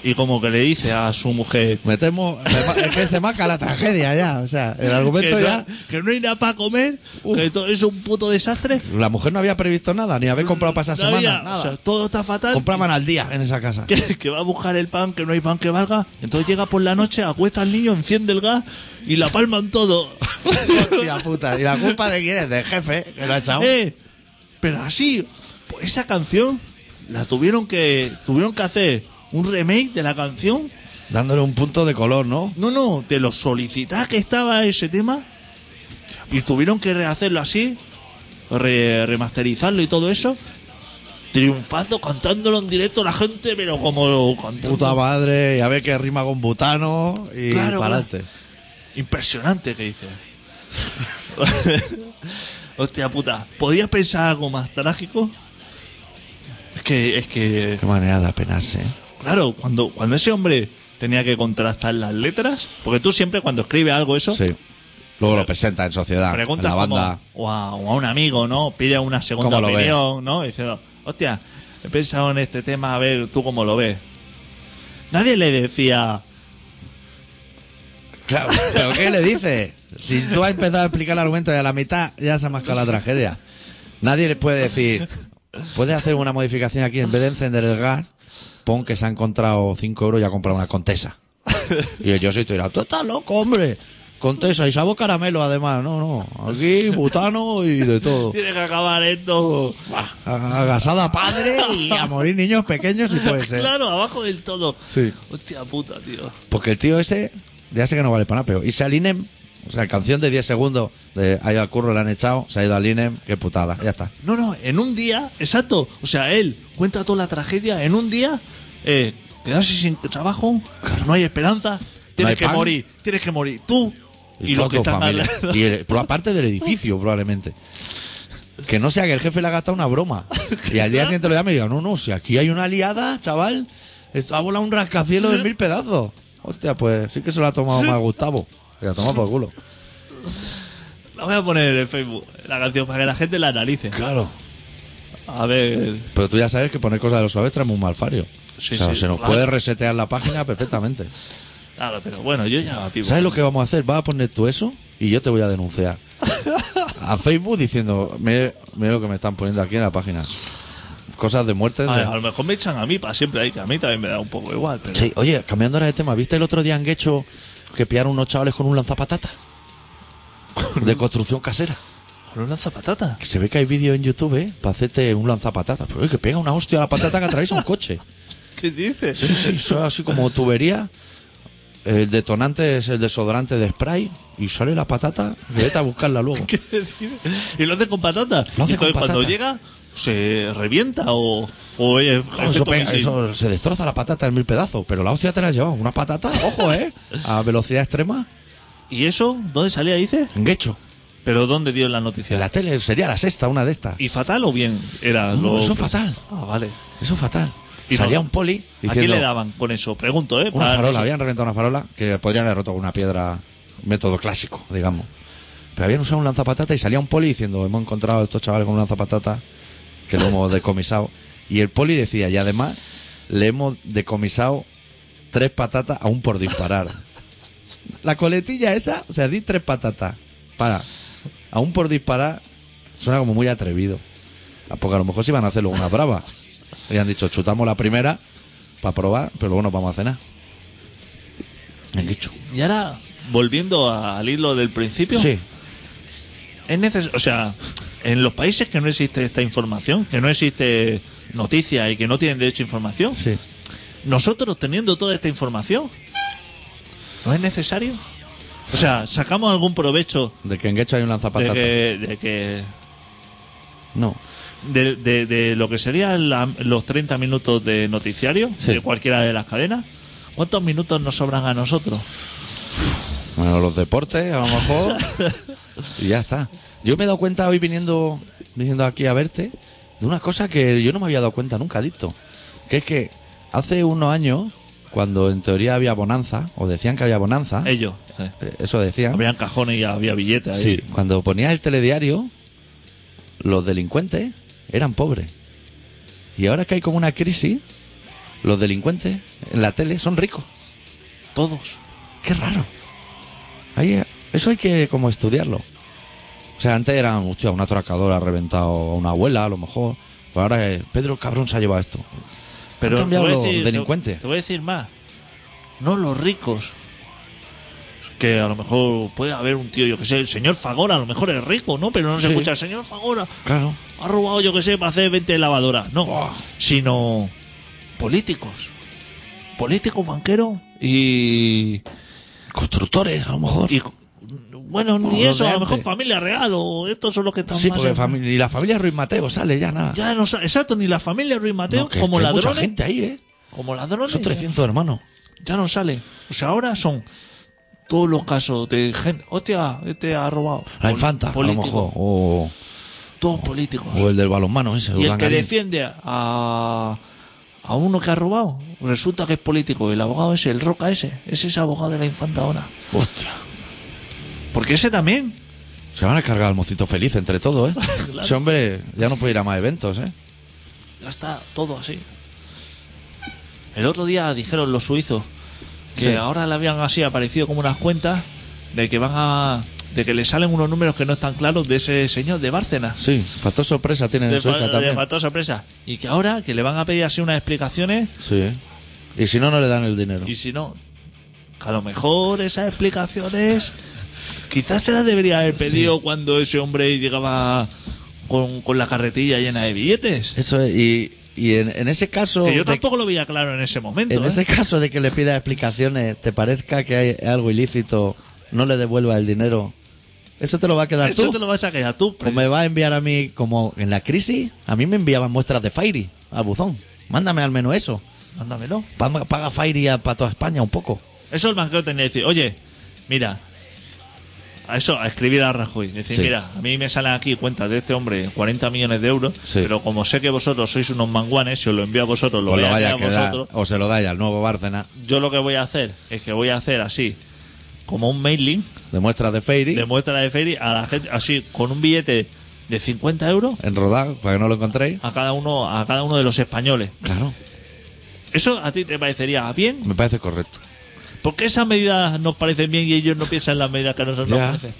Speaker 2: y como que le dice a su mujer
Speaker 1: Me temo, me es que se marca la tragedia ya. O sea, el
Speaker 2: que
Speaker 1: argumento
Speaker 2: no,
Speaker 1: ya.
Speaker 2: que no hay nada para comer, que todo es un puto desastre.
Speaker 1: La mujer no había previsto nada, ni haber comprado para esa
Speaker 2: No
Speaker 1: semana.
Speaker 2: había-
Speaker 1: nada.
Speaker 2: o sea, todo está fatal.
Speaker 1: Compraban al día en esa casa.
Speaker 2: que, que va a buscar el pan, que no hay pan que valga. Entonces llega por la noche, acuesta al niño, enciende el gas y la palman todo.
Speaker 1: Hostia puta. ¿Y la culpa de quién es? Del jefe, que lo ha echado.
Speaker 2: Eh, pero así, pues esa canción la tuvieron que tuvieron que hacer un remake de la canción.
Speaker 1: Dándole un punto de color, ¿no?
Speaker 2: No, no, de lo solicitar que estaba ese tema. Y tuvieron que rehacerlo así, re- remasterizarlo y todo eso. Triunfando, cantándolo en directo la gente, pero como cantando.
Speaker 1: Puta madre, y a ver qué rima con butano y
Speaker 2: Claro,
Speaker 1: para
Speaker 2: claro.
Speaker 1: adelante.
Speaker 2: Impresionante que dice. Hostia puta, ¿podías pensar algo más trágico? Es que, es que,
Speaker 1: Qué manera de apenarse. ¿eh?
Speaker 2: Claro, cuando, cuando ese hombre tenía que contrastar las letras, porque tú siempre cuando escribes algo eso,
Speaker 1: Sí. Luego lo presenta en sociedad, en
Speaker 2: preguntas
Speaker 1: la banda.
Speaker 2: o, a, o a un amigo, ¿no? Pide una segunda
Speaker 1: ¿Cómo lo
Speaker 2: opinión, ¿no? Diciendo, hostia, he pensado en este tema, a ver, ¿tú cómo lo ves? Nadie le decía,
Speaker 1: Claro, ¿pero qué le dices? Si tú has empezado a explicar el argumento y a la mitad ya se ha mascado la tragedia. Nadie le puede decir, puedes hacer una modificación aquí, en vez de encender el gas, pon que se ha encontrado 5 euros y ha comprado una contesa. Y el yo soy dirá, tú estás loco, hombre. Contesa y sabor caramelo, además. No, no. Aquí, butano y de todo.
Speaker 2: tiene que acabar esto.
Speaker 1: Agasada padre y a morir niños pequeños si puede ser.
Speaker 2: Claro, abajo del todo.
Speaker 1: Sí.
Speaker 2: Hostia puta, tío.
Speaker 1: Porque el tío ese, ya sé que no vale para nada, pero irse al INEM, o sea, canción de 10 segundos, de ha ido al curro, le han echado, se ha ido al INEM, qué putada, ya está.
Speaker 2: No, no, en un día, exacto. O sea, él cuenta toda la tragedia. En un día, eh, quedarse sin trabajo, no hay esperanza, tienes
Speaker 1: hay
Speaker 2: que
Speaker 1: pan.
Speaker 2: morir, tienes que morir tú y,
Speaker 1: toda
Speaker 2: los que están.
Speaker 1: Y el- pero aparte del edificio, probablemente. Que no sea que el jefe le ha gastado una broma. Y al día siguiente lo llame y diga, no, no, si aquí hay una liada, chaval, esto ha volado un rascacielos de mil pedazos. Hostia, pues sí que se lo ha tomado más Gustavo. Se lo ha tomado por culo.
Speaker 2: La voy a poner en Facebook, la canción, para que la gente la analice.
Speaker 1: Claro.
Speaker 2: A ver.
Speaker 1: Pero tú ya sabes que poner cosas de los suaves trae un malfario.
Speaker 2: Sí,
Speaker 1: o sea,
Speaker 2: sí,
Speaker 1: se nos
Speaker 2: claro.
Speaker 1: puede resetear la página perfectamente.
Speaker 2: Claro, pero bueno, yo ya pivo.
Speaker 1: ¿Sabes lo que vamos a hacer? Vas a poner tú eso y yo te voy a denunciar. A Facebook diciendo, mira, lo que me están poniendo aquí en la página. Cosas de muerte. de-
Speaker 2: A, lo mejor me echan a mí para siempre ahí, que a mí también me da un poco igual. Pero...
Speaker 1: Sí, oye, cambiando ahora de tema, ¿viste el otro día en Guecho que pillaron unos chavales con un lanzapatata? De construcción casera.
Speaker 2: Con una zapatata.
Speaker 1: Que se ve que hay vídeo en YouTube, ¿eh? Para hacerte un lanzapatata. Pero oye, que pega una hostia a la patata que atraviesa un coche.
Speaker 2: ¿Qué dices?
Speaker 1: Sí, sí, eso es así como tubería. El detonante es el desodorante de spray y sale la patata vete a buscarla luego.
Speaker 2: ¿Qué dices? Y lo hace con patata.
Speaker 1: Lo hace con
Speaker 2: cuando
Speaker 1: patata.
Speaker 2: llega, se revienta o. o oye,
Speaker 1: Claro, eso, pega- eso se destroza la patata en mil pedazos, pero la hostia te la has llevado. Una patata, ojo, ¿eh? A velocidad extrema,
Speaker 2: ¿Y eso? ¿Dónde salía, dice?
Speaker 1: en Guecho.
Speaker 2: ¿Pero dónde dio la noticia?
Speaker 1: En la tele sería la sexta, una de estas.
Speaker 2: ¿Y fatal o bien? Era
Speaker 1: No,
Speaker 2: lo
Speaker 1: eso
Speaker 2: que-
Speaker 1: fatal.
Speaker 2: Ah, vale.
Speaker 1: Eso es fatal.
Speaker 2: Y
Speaker 1: Salía
Speaker 2: no-
Speaker 1: un poli
Speaker 2: ¿A quién
Speaker 1: diciendo
Speaker 2: le daban con eso? Pregunto, ¿eh?
Speaker 1: una
Speaker 2: Para-
Speaker 1: farola, habían reventado una farola que podrían haber roto con una piedra, método clásico, digamos. Pero habían usado un lanzapatata y salía un poli diciendo, hemos encontrado a estos chavales con un lanzapatata que lo hemos decomisado. Y el poli decía, y además le hemos decomisado tres patatas aún por disparar. La coletilla esa, o sea, di tres patatas. Para. Aún por disparar, suena como muy atrevido. Porque a lo mejor se iban a hacerlo una brava. Y han dicho, chutamos la primera para probar, pero luego nos vamos a cenar. El dicho.
Speaker 2: Y ahora, volviendo al hilo del principio,
Speaker 1: Sí.
Speaker 2: es necesario. O sea, en los países que no existe esta información, que no existe noticia y que no tienen derecho a información,
Speaker 1: Sí.
Speaker 2: nosotros teniendo toda esta información, ¿no es necesario? O sea, ¿sacamos algún provecho
Speaker 1: De que en Guecho hay un
Speaker 2: de
Speaker 1: lanzapatata.
Speaker 2: que, de que
Speaker 1: No.
Speaker 2: De, de- de lo que serían la- los 30 minutos de noticiario
Speaker 1: Sí.
Speaker 2: de cualquiera de las cadenas? ¿Cuántos minutos nos sobran a nosotros?
Speaker 1: Bueno, los deportes, a lo mejor. y ya está. Yo me he dado cuenta hoy viniendo, viniendo aquí a verte de una cosa que yo no me había dado cuenta nunca, Adicto. Que es que hace unos años, cuando en teoría había bonanza, o decían que había bonanza,
Speaker 2: Ellos. eh.
Speaker 1: eh, eso decían.
Speaker 2: Habían cajones y había billetes ahí.
Speaker 1: Sí, cuando ponías el telediario, los delincuentes eran pobres. Y ahora que hay como una crisis, los delincuentes en la tele son ricos.
Speaker 2: Todos.
Speaker 1: Qué raro. Ahí, eso hay que como estudiarlo. O sea, antes eran, hostia, un atracador ha reventado a una abuela, a lo mejor. Pero ahora es, Pedro Cabrón se ha llevado esto.
Speaker 2: Pero
Speaker 1: Han cambiado los
Speaker 2: decir-
Speaker 1: delincuentes.
Speaker 2: Te, te voy a decir más. No los ricos. Que a lo mejor puede haber un tío, yo que sé, el señor Fagora, a lo mejor es rico, ¿no? Pero no se
Speaker 1: Sí.
Speaker 2: escucha, el señor Fagora
Speaker 1: Claro.
Speaker 2: Ha robado, yo que sé, para hacer 20 lavadoras. No,
Speaker 1: Buah.
Speaker 2: sino políticos. Políticos, banqueros y,
Speaker 1: Constructores, a lo mejor.
Speaker 2: y. Bueno, ni eso, a lo mejor familia real o estos son los que están
Speaker 1: sí,
Speaker 2: más.
Speaker 1: porque
Speaker 2: en-
Speaker 1: fami- y la familia Ruiz Mateo sale ya nada.
Speaker 2: Ya no sa- exacto, ni la familia Ruiz Mateo,
Speaker 1: No, que-
Speaker 2: como
Speaker 1: que hay mucha
Speaker 2: ladrones.
Speaker 1: gente ahí, ¿eh?
Speaker 2: Como ladrones.
Speaker 1: Son 300 hermanos.
Speaker 2: ya no sale. O sea, ahora son todos los casos de gente. Hostia, este ha robado.
Speaker 1: La infanta, a lo
Speaker 2: político,
Speaker 1: mejor. O,
Speaker 2: Todos políticos.
Speaker 1: o el del balonmano ese.
Speaker 2: y el que defiende a, a uno que ha robado, resulta que es político. El abogado ese, el Roca ese, ese es abogado de la infanta ahora.
Speaker 1: Hostia.
Speaker 2: Porque ese también.
Speaker 1: Se van a cargar al mocito feliz entre todos, ¿eh?
Speaker 2: Claro.
Speaker 1: Ese hombre ya no puede ir a más eventos, ¿eh?
Speaker 2: Ya está todo así. El otro día dijeron los suizos que
Speaker 1: Sí.
Speaker 2: ahora le habían así aparecido como unas cuentas de que van a. de que le salen unos números que no están claros de ese señor de Bárcenas.
Speaker 1: Sí, factor sorpresa tienen en Suiza también.
Speaker 2: factor sorpresa. Y que ahora que le van a pedir así unas explicaciones
Speaker 1: Sí. Y si no, no le dan el dinero.
Speaker 2: y si no, que a lo mejor esas explicaciones quizás se las debería haber pedido cuando ese hombre llegaba con, con la carretilla llena de billetes.
Speaker 1: Eso es, y, y en, en ese caso.
Speaker 2: Que yo
Speaker 1: de-
Speaker 2: tampoco lo veía claro en ese momento.
Speaker 1: en
Speaker 2: ¿eh?
Speaker 1: ese caso de que le pida explicaciones, te parezca que hay algo ilícito, no le devuelva el dinero. Eso te lo va a quedar
Speaker 2: Eso
Speaker 1: tú.
Speaker 2: te lo vas a quedar tú.
Speaker 1: O me va a enviar a mí, como en la crisis, a mí me enviaban muestras de Fairy al buzón. Mándame al menos eso.
Speaker 2: Mándamelo.
Speaker 1: Paga, paga Fairy para toda España un poco.
Speaker 2: Eso el banquero tenía que decir, oye, mira, a eso, a escribir a Rajoy. Decir,
Speaker 1: Sí.
Speaker 2: mira, a mí me salen aquí cuentas de este hombre 40 millones de euros,
Speaker 1: Sí.
Speaker 2: pero como sé que vosotros sois unos manguanes, si os lo envío a vosotros, lo
Speaker 1: O
Speaker 2: voy
Speaker 1: lo
Speaker 2: a vosotros.
Speaker 1: o se lo da al nuevo Bárcena,
Speaker 2: Yo lo que voy a hacer es que voy a hacer así, como un mailing
Speaker 1: de muestras de Fairy,
Speaker 2: de muestra de feria a la gente, así, con un billete de 50 euros
Speaker 1: en rodar, para que no lo encontréis.
Speaker 2: a cada uno, a cada uno de los españoles.
Speaker 1: Claro,
Speaker 2: ¿Eso a ti te parecería bien?
Speaker 1: me parece correcto.
Speaker 2: ¿Por qué esas medidas nos parecen bien y ellos no piensan en las medidas que a nosotros nos
Speaker 1: Ya.
Speaker 2: parecen?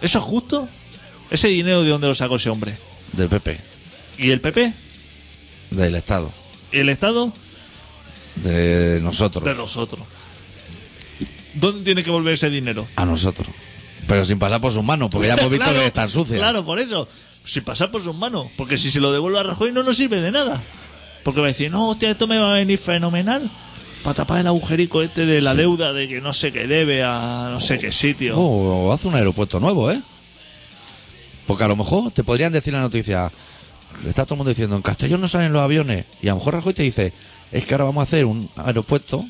Speaker 2: ¿Eso es justo? ¿Ese dinero de dónde lo sacó ese hombre?
Speaker 1: Del PP,
Speaker 2: ¿Y el PP?
Speaker 1: del Estado,
Speaker 2: ¿Y el Estado?
Speaker 1: de nosotros,
Speaker 2: De nosotros. ¿Dónde tiene que volver ese dinero?
Speaker 1: a nosotros. Pero sin pasar por sus manos, porque ya hemos visto
Speaker 2: Claro,
Speaker 1: que están sucias.
Speaker 2: Claro, por eso. Sin pasar por sus manos. Porque si se lo devuelve a Rajoy no nos sirve de nada. Porque va a decir, no, hostia, esto me va a venir fenomenal. Para tapar el agujerico este de la deuda de que no sé qué debe a no sé qué sitio.
Speaker 1: Oh, o hace un aeropuerto nuevo, ¿eh? Porque a lo mejor te podrían decir la noticia, está todo el mundo diciendo, en Castellón no salen los aviones. Y a lo mejor Rajoy te dice, es que ahora vamos a hacer un aeropuerto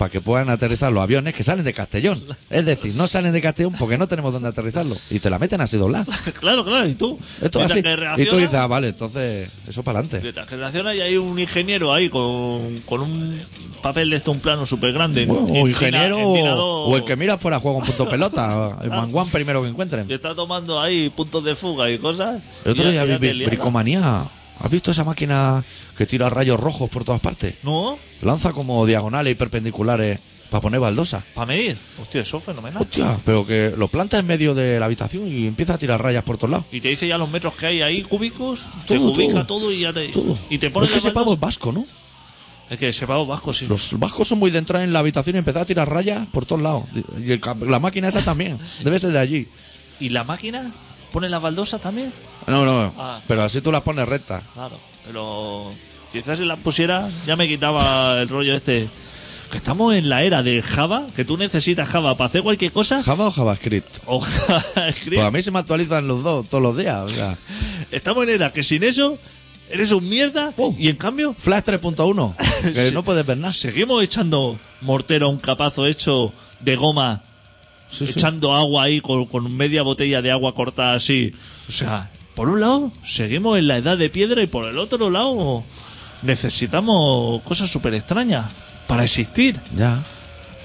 Speaker 1: para que puedan aterrizar los aviones que salen de Castellón. Es decir, no salen de Castellón porque no tenemos dónde aterrizarlo. Y te la meten así doblada.
Speaker 2: claro, claro, y tú.
Speaker 1: Esto así. Y tú dices, ah, vale, entonces eso para adelante.
Speaker 2: Mientras que y hay un ingeniero ahí con, con un papel de esto, un plano súper grande.
Speaker 1: O ingeniero o, el que mira fuera juega un punto pelota. El manguán primero que encuentren.
Speaker 2: que está tomando ahí puntos de fuga y cosas.
Speaker 1: El otro
Speaker 2: y
Speaker 1: día vi bricomanía. ¿Has visto esa máquina que tira rayos rojos por todas partes?
Speaker 2: No,
Speaker 1: Lanza como diagonales y perpendiculares para poner baldosa.
Speaker 2: para medir. Hostia, eso es fenomenal.
Speaker 1: Hostia, pero que lo planta en medio de la habitación y empieza a tirar rayas por todos lados.
Speaker 2: Y te dice ya los metros que hay ahí cúbicos, te
Speaker 1: Todo,
Speaker 2: ubica
Speaker 1: todo.
Speaker 2: todo, y ya te.
Speaker 1: Todo.
Speaker 2: Y te pone
Speaker 1: es que
Speaker 2: la
Speaker 1: ese pavo es vasco, ¿no?
Speaker 2: Es que ese pavo vasco, sí.
Speaker 1: Los vascos son muy de entrar en la habitación y empezar a tirar rayas por todos lados. Y el ca- la máquina esa también. Debe ser de allí.
Speaker 2: ¿Y la máquina pone la baldosa también?
Speaker 1: No, no.
Speaker 2: Ah.
Speaker 1: Pero así tú las pones rectas.
Speaker 2: Claro, pero quizás si la pusiera ya me quitaba el rollo este. Que estamos en la era de Java, que tú necesitas Java para hacer cualquier cosa.
Speaker 1: ¿Java o JavaScript?
Speaker 2: O JavaScript.
Speaker 1: Pues a mí se me actualizan los dos todos los días. O sea,
Speaker 2: Estamos en era que sin eso eres un mierda y en cambio
Speaker 1: Flash 3.1. Que
Speaker 2: Sí.
Speaker 1: no puedes ver nada.
Speaker 2: seguimos echando mortero a un capazo hecho de goma,
Speaker 1: Sí, sí.
Speaker 2: echando agua ahí con, con media botella de agua cortada así. O sea, por un lado, seguimos en la edad de piedra y por el otro lado, necesitamos cosas súper extrañas para existir.
Speaker 1: Ya.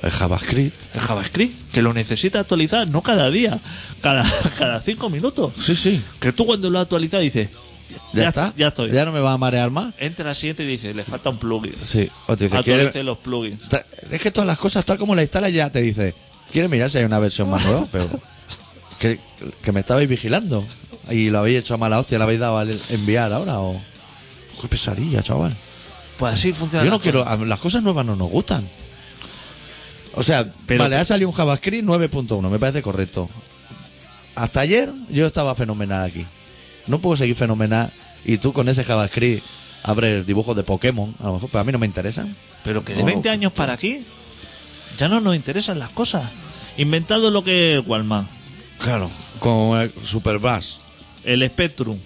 Speaker 1: El JavaScript.
Speaker 2: El JavaScript, que lo necesita actualizar, no cada día, cada, cada cinco minutos.
Speaker 1: Sí, sí.
Speaker 2: Que tú cuando lo actualizas dices,
Speaker 1: Ya, está.
Speaker 2: Ya estoy.
Speaker 1: Ya no me va a marear más.
Speaker 2: Entra al siguiente y dice, le falta un plugin.
Speaker 1: Sí. O te dice, ¿quiere-
Speaker 2: los plugins.
Speaker 1: Es que todas las cosas, tal como la instalas, ya te dice, ¿quieres mirar si hay una versión más nueva? Pero que, que me estabais vigilando y lo habéis hecho a mala hostia, le habéis dado al enviar ahora o... Qué pesadilla, chaval.
Speaker 2: Pues así funciona.
Speaker 1: Yo no quiero... a- Las cosas nuevas no nos gustan. O sea,
Speaker 2: Pero-
Speaker 1: vale, ha salido un JavaScript 9.1, me parece correcto. Hasta ayer yo estaba fenomenal aquí. No puedo seguir fenomenal y tú con ese JavaScript abres dibujos de Pokémon, a lo mejor, pero a mí no me interesan.
Speaker 2: Pero que de
Speaker 1: No.
Speaker 2: 20 años para aquí, ya no nos interesan las cosas. Inventado lo que es Wallman,
Speaker 1: Claro. Con el Super Bass.
Speaker 2: El Spectrum,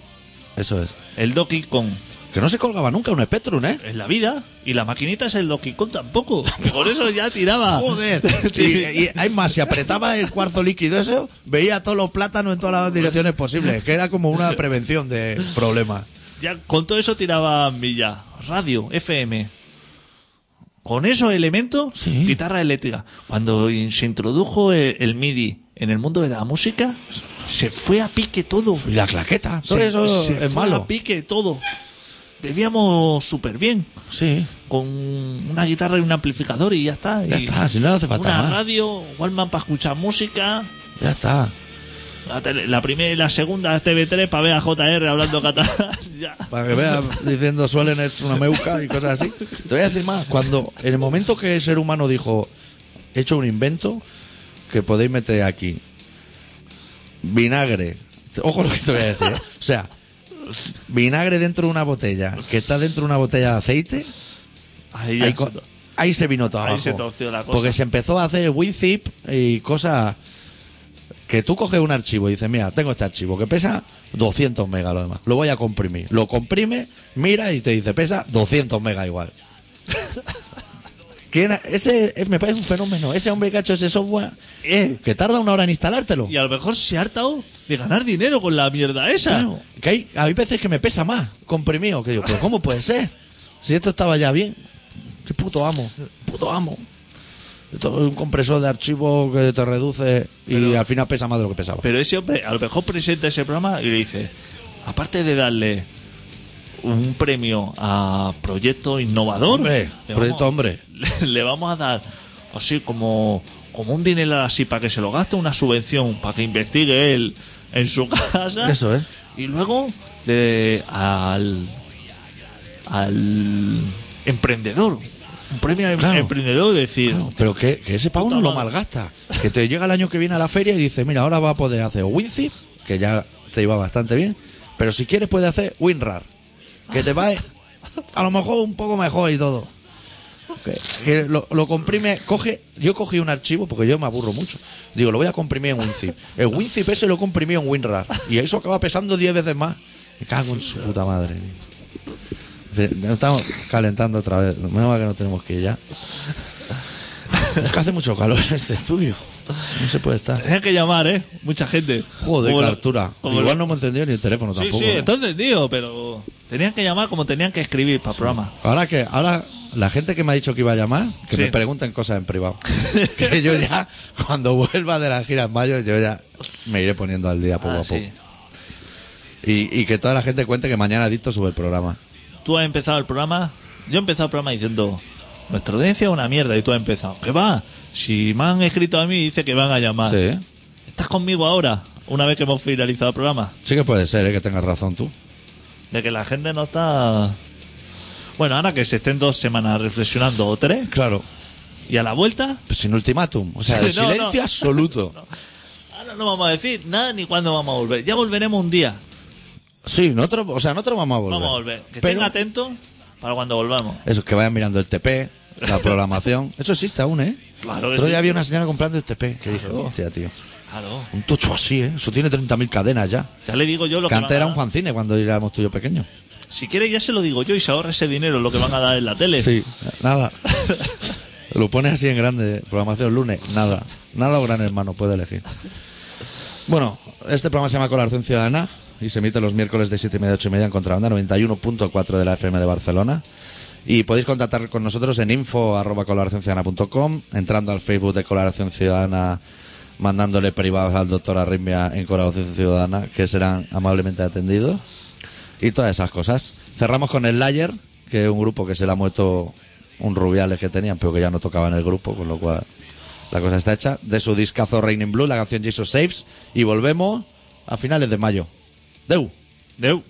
Speaker 1: Eso es.
Speaker 2: el Donkey Kong.
Speaker 1: Que no se colgaba nunca un Spectrum, ¿eh?
Speaker 2: Es la vida. Y la maquinita es el Donkey Kong tampoco. Por eso ya tiraba.
Speaker 1: Joder. Y, y hay más, si apretaba el cuarzo líquido eso, veía todos los plátanos en todas las direcciones posibles. Que era como una prevención de problemas.
Speaker 2: Ya con todo eso tiraba millas. Radio, FM. Con esos elementos,
Speaker 1: Sí.
Speaker 2: guitarra eléctrica. Cuando se introdujo el, el MIDI en el mundo de la música, se fue a pique todo.
Speaker 1: Y la claqueta. Todo
Speaker 2: Se-
Speaker 1: eso
Speaker 2: se
Speaker 1: es
Speaker 2: fue
Speaker 1: malo.
Speaker 2: a pique todo. Bebíamos súper bien.
Speaker 1: Sí.
Speaker 2: Con una guitarra y un amplificador y ya está.
Speaker 1: Ya
Speaker 2: Y
Speaker 1: está, si no hace falta
Speaker 2: Una
Speaker 1: más.
Speaker 2: radio, Wallman para escuchar música.
Speaker 1: Ya está.
Speaker 2: La, tele- la primera y la segunda TV3 para ver a JR hablando catalán.
Speaker 1: Para que veas diciendo suelen es una meuca y cosas así. Te voy a decir más. Cuando, en el momento que el ser humano dijo, he hecho un invento que podéis meter aquí. Vinagre. Ojo lo que te voy a decir. ¿eh? O sea, vinagre dentro de una botella, que está dentro de una botella de aceite,
Speaker 2: Ahí se
Speaker 1: co-
Speaker 2: to-
Speaker 1: ahí se vino todo
Speaker 2: Ahí
Speaker 1: abajo.
Speaker 2: se torció la cosa.
Speaker 1: Porque se empezó a hacer WinZip y cosas que tú coges un archivo y dices, mira, tengo este archivo que pesa 200 megas lo demás. Lo voy a comprimir. Lo comprime, mira y te dice, pesa 200 megas igual. ¿Quién ha- ese es- me parece un fenómeno. Ese hombre que ha hecho ese software
Speaker 2: Eh,
Speaker 1: que tarda una hora en instalártelo.
Speaker 2: y a lo mejor se ha hartado de ganar dinero con la mierda esa.
Speaker 1: Claro, que hay, hay veces que me pesa más comprimido. Que digo, pero ¿cómo puede ser? Si esto estaba ya bien. Qué puto amo. Puto amo. Esto es un compresor de archivo que te reduce y
Speaker 2: Pero-
Speaker 1: al final pesa más de lo que pesaba.
Speaker 2: Pero ese hombre a lo mejor presenta ese programa y le dice, aparte de darle un premio a proyecto innovador,
Speaker 1: Hombre,
Speaker 2: le
Speaker 1: proyecto
Speaker 2: vamos-
Speaker 1: hombre.
Speaker 2: le, le vamos a dar así como, como un dinero así para que se lo gaste, una subvención para que investigue él en su casa.
Speaker 1: Eso es.
Speaker 2: Y luego de, al, al emprendedor. Un premio al
Speaker 1: Claro.
Speaker 2: emprendedor, decir,
Speaker 1: Pero que, que ese pavo no lo malgasta. Que te llega el año que viene a la feria y dice, mira, ahora va a poder hacer WinZip, que ya te iba bastante bien, pero si quieres puede hacer WinRAR, que te va a lo mejor un poco mejor y todo. Que, que lo, lo comprime, coge, yo cogí un archivo, porque yo me aburro mucho, digo, lo voy a comprimir en WinZip. El WinZip ese lo comprimí en WinRAR, y eso acaba pesando 10 veces más. Me cago en su puta madre. En fin, Nos estamos calentando otra vez. Menos mal que no tenemos que ir ya. Es que hace mucho calor en este estudio. No se puede estar.
Speaker 2: Tenían que llamar, ¿eh? Mucha gente.
Speaker 1: Joder,
Speaker 2: Como
Speaker 1: altura.
Speaker 2: como
Speaker 1: Igual
Speaker 2: lo-
Speaker 1: no hemos encendido ni el teléfono
Speaker 2: Sí,
Speaker 1: tampoco.
Speaker 2: sí,
Speaker 1: ¿no?
Speaker 2: está entendido, pero tenían que llamar como tenían que escribir para el programa.
Speaker 1: Ahora que, ahora la gente que me ha dicho que iba a llamar, que
Speaker 2: Sí.
Speaker 1: me pregunten cosas en privado. que yo ya, cuando vuelva de la gira en mayo, yo ya me iré poniendo al día poco
Speaker 2: Ah,
Speaker 1: a poco.
Speaker 2: sí.
Speaker 1: Y, y que toda la gente cuente que mañana Adicto sube el programa.
Speaker 2: Tú has empezado el programa. Yo he empezado el programa diciendo: Nuestra audiencia es una mierda. Y tú has empezado: ¿Qué va? Si me han escrito a mí, dice que van a llamar.
Speaker 1: Sí.
Speaker 2: ¿Estás conmigo ahora? Una vez que hemos finalizado el programa.
Speaker 1: Sí que puede ser, ¿eh? que tengas razón tú.
Speaker 2: De que la gente no está. Bueno, ahora que se estén dos semanas reflexionando o tres,
Speaker 1: Claro.
Speaker 2: y a la vuelta,
Speaker 1: Pues sin ultimátum. O sea, de
Speaker 2: No, no.
Speaker 1: silencio absoluto.
Speaker 2: ahora no vamos a decir nada ni cuándo vamos a volver. Ya volveremos un día.
Speaker 1: Sí, nosotros, o sea, nosotros vamos a volver.
Speaker 2: Vamos a volver. Que
Speaker 1: Pero-
Speaker 2: estén atentos para cuando volvamos.
Speaker 1: Eso, que vayan mirando el TP, la programación. Eso existe aún, ¿eh?
Speaker 2: Claro que
Speaker 1: Otro
Speaker 2: sí.
Speaker 1: día había una señora comprando el TP. Que
Speaker 2: Claro.
Speaker 1: hostia, tío.
Speaker 2: Claro.
Speaker 1: Un tocho así, ¿eh? Eso tiene 30.000 cadenas ya.
Speaker 2: Ya le digo yo lo
Speaker 1: Que
Speaker 2: que
Speaker 1: antes era un fanzine cuando éramos tú y yo pequeños.
Speaker 2: Si quiere ya se lo digo yo y se ahorra ese dinero lo que van a dar en la tele.
Speaker 1: Sí, nada. Lo pones así en grande, programación lunes, nada. Nada o gran hermano, puede elegir. Bueno, este programa se llama Colaboración Ciudadana y se emite los miércoles de 7 y media a 8 y media en Contrabanda 91.4 de la FM de Barcelona. Y podéis contactar con nosotros en info arroba colaboracionciudadana.com, entrando al Facebook de Colaboración Ciudadana, mandándole privados al doctor Arritmia en Colaboración Ciudadana, que serán amablemente atendidos. Y todas esas cosas. Cerramos con el Layer, que es un grupo que se le ha muerto un rubiales que tenían, pero que ya no tocaba en el grupo, con lo cual la cosa está hecha. De su discazo Raining Blue, la canción Jesus Saves. Y volvemos a finales de mayo. Deu.
Speaker 2: Deu.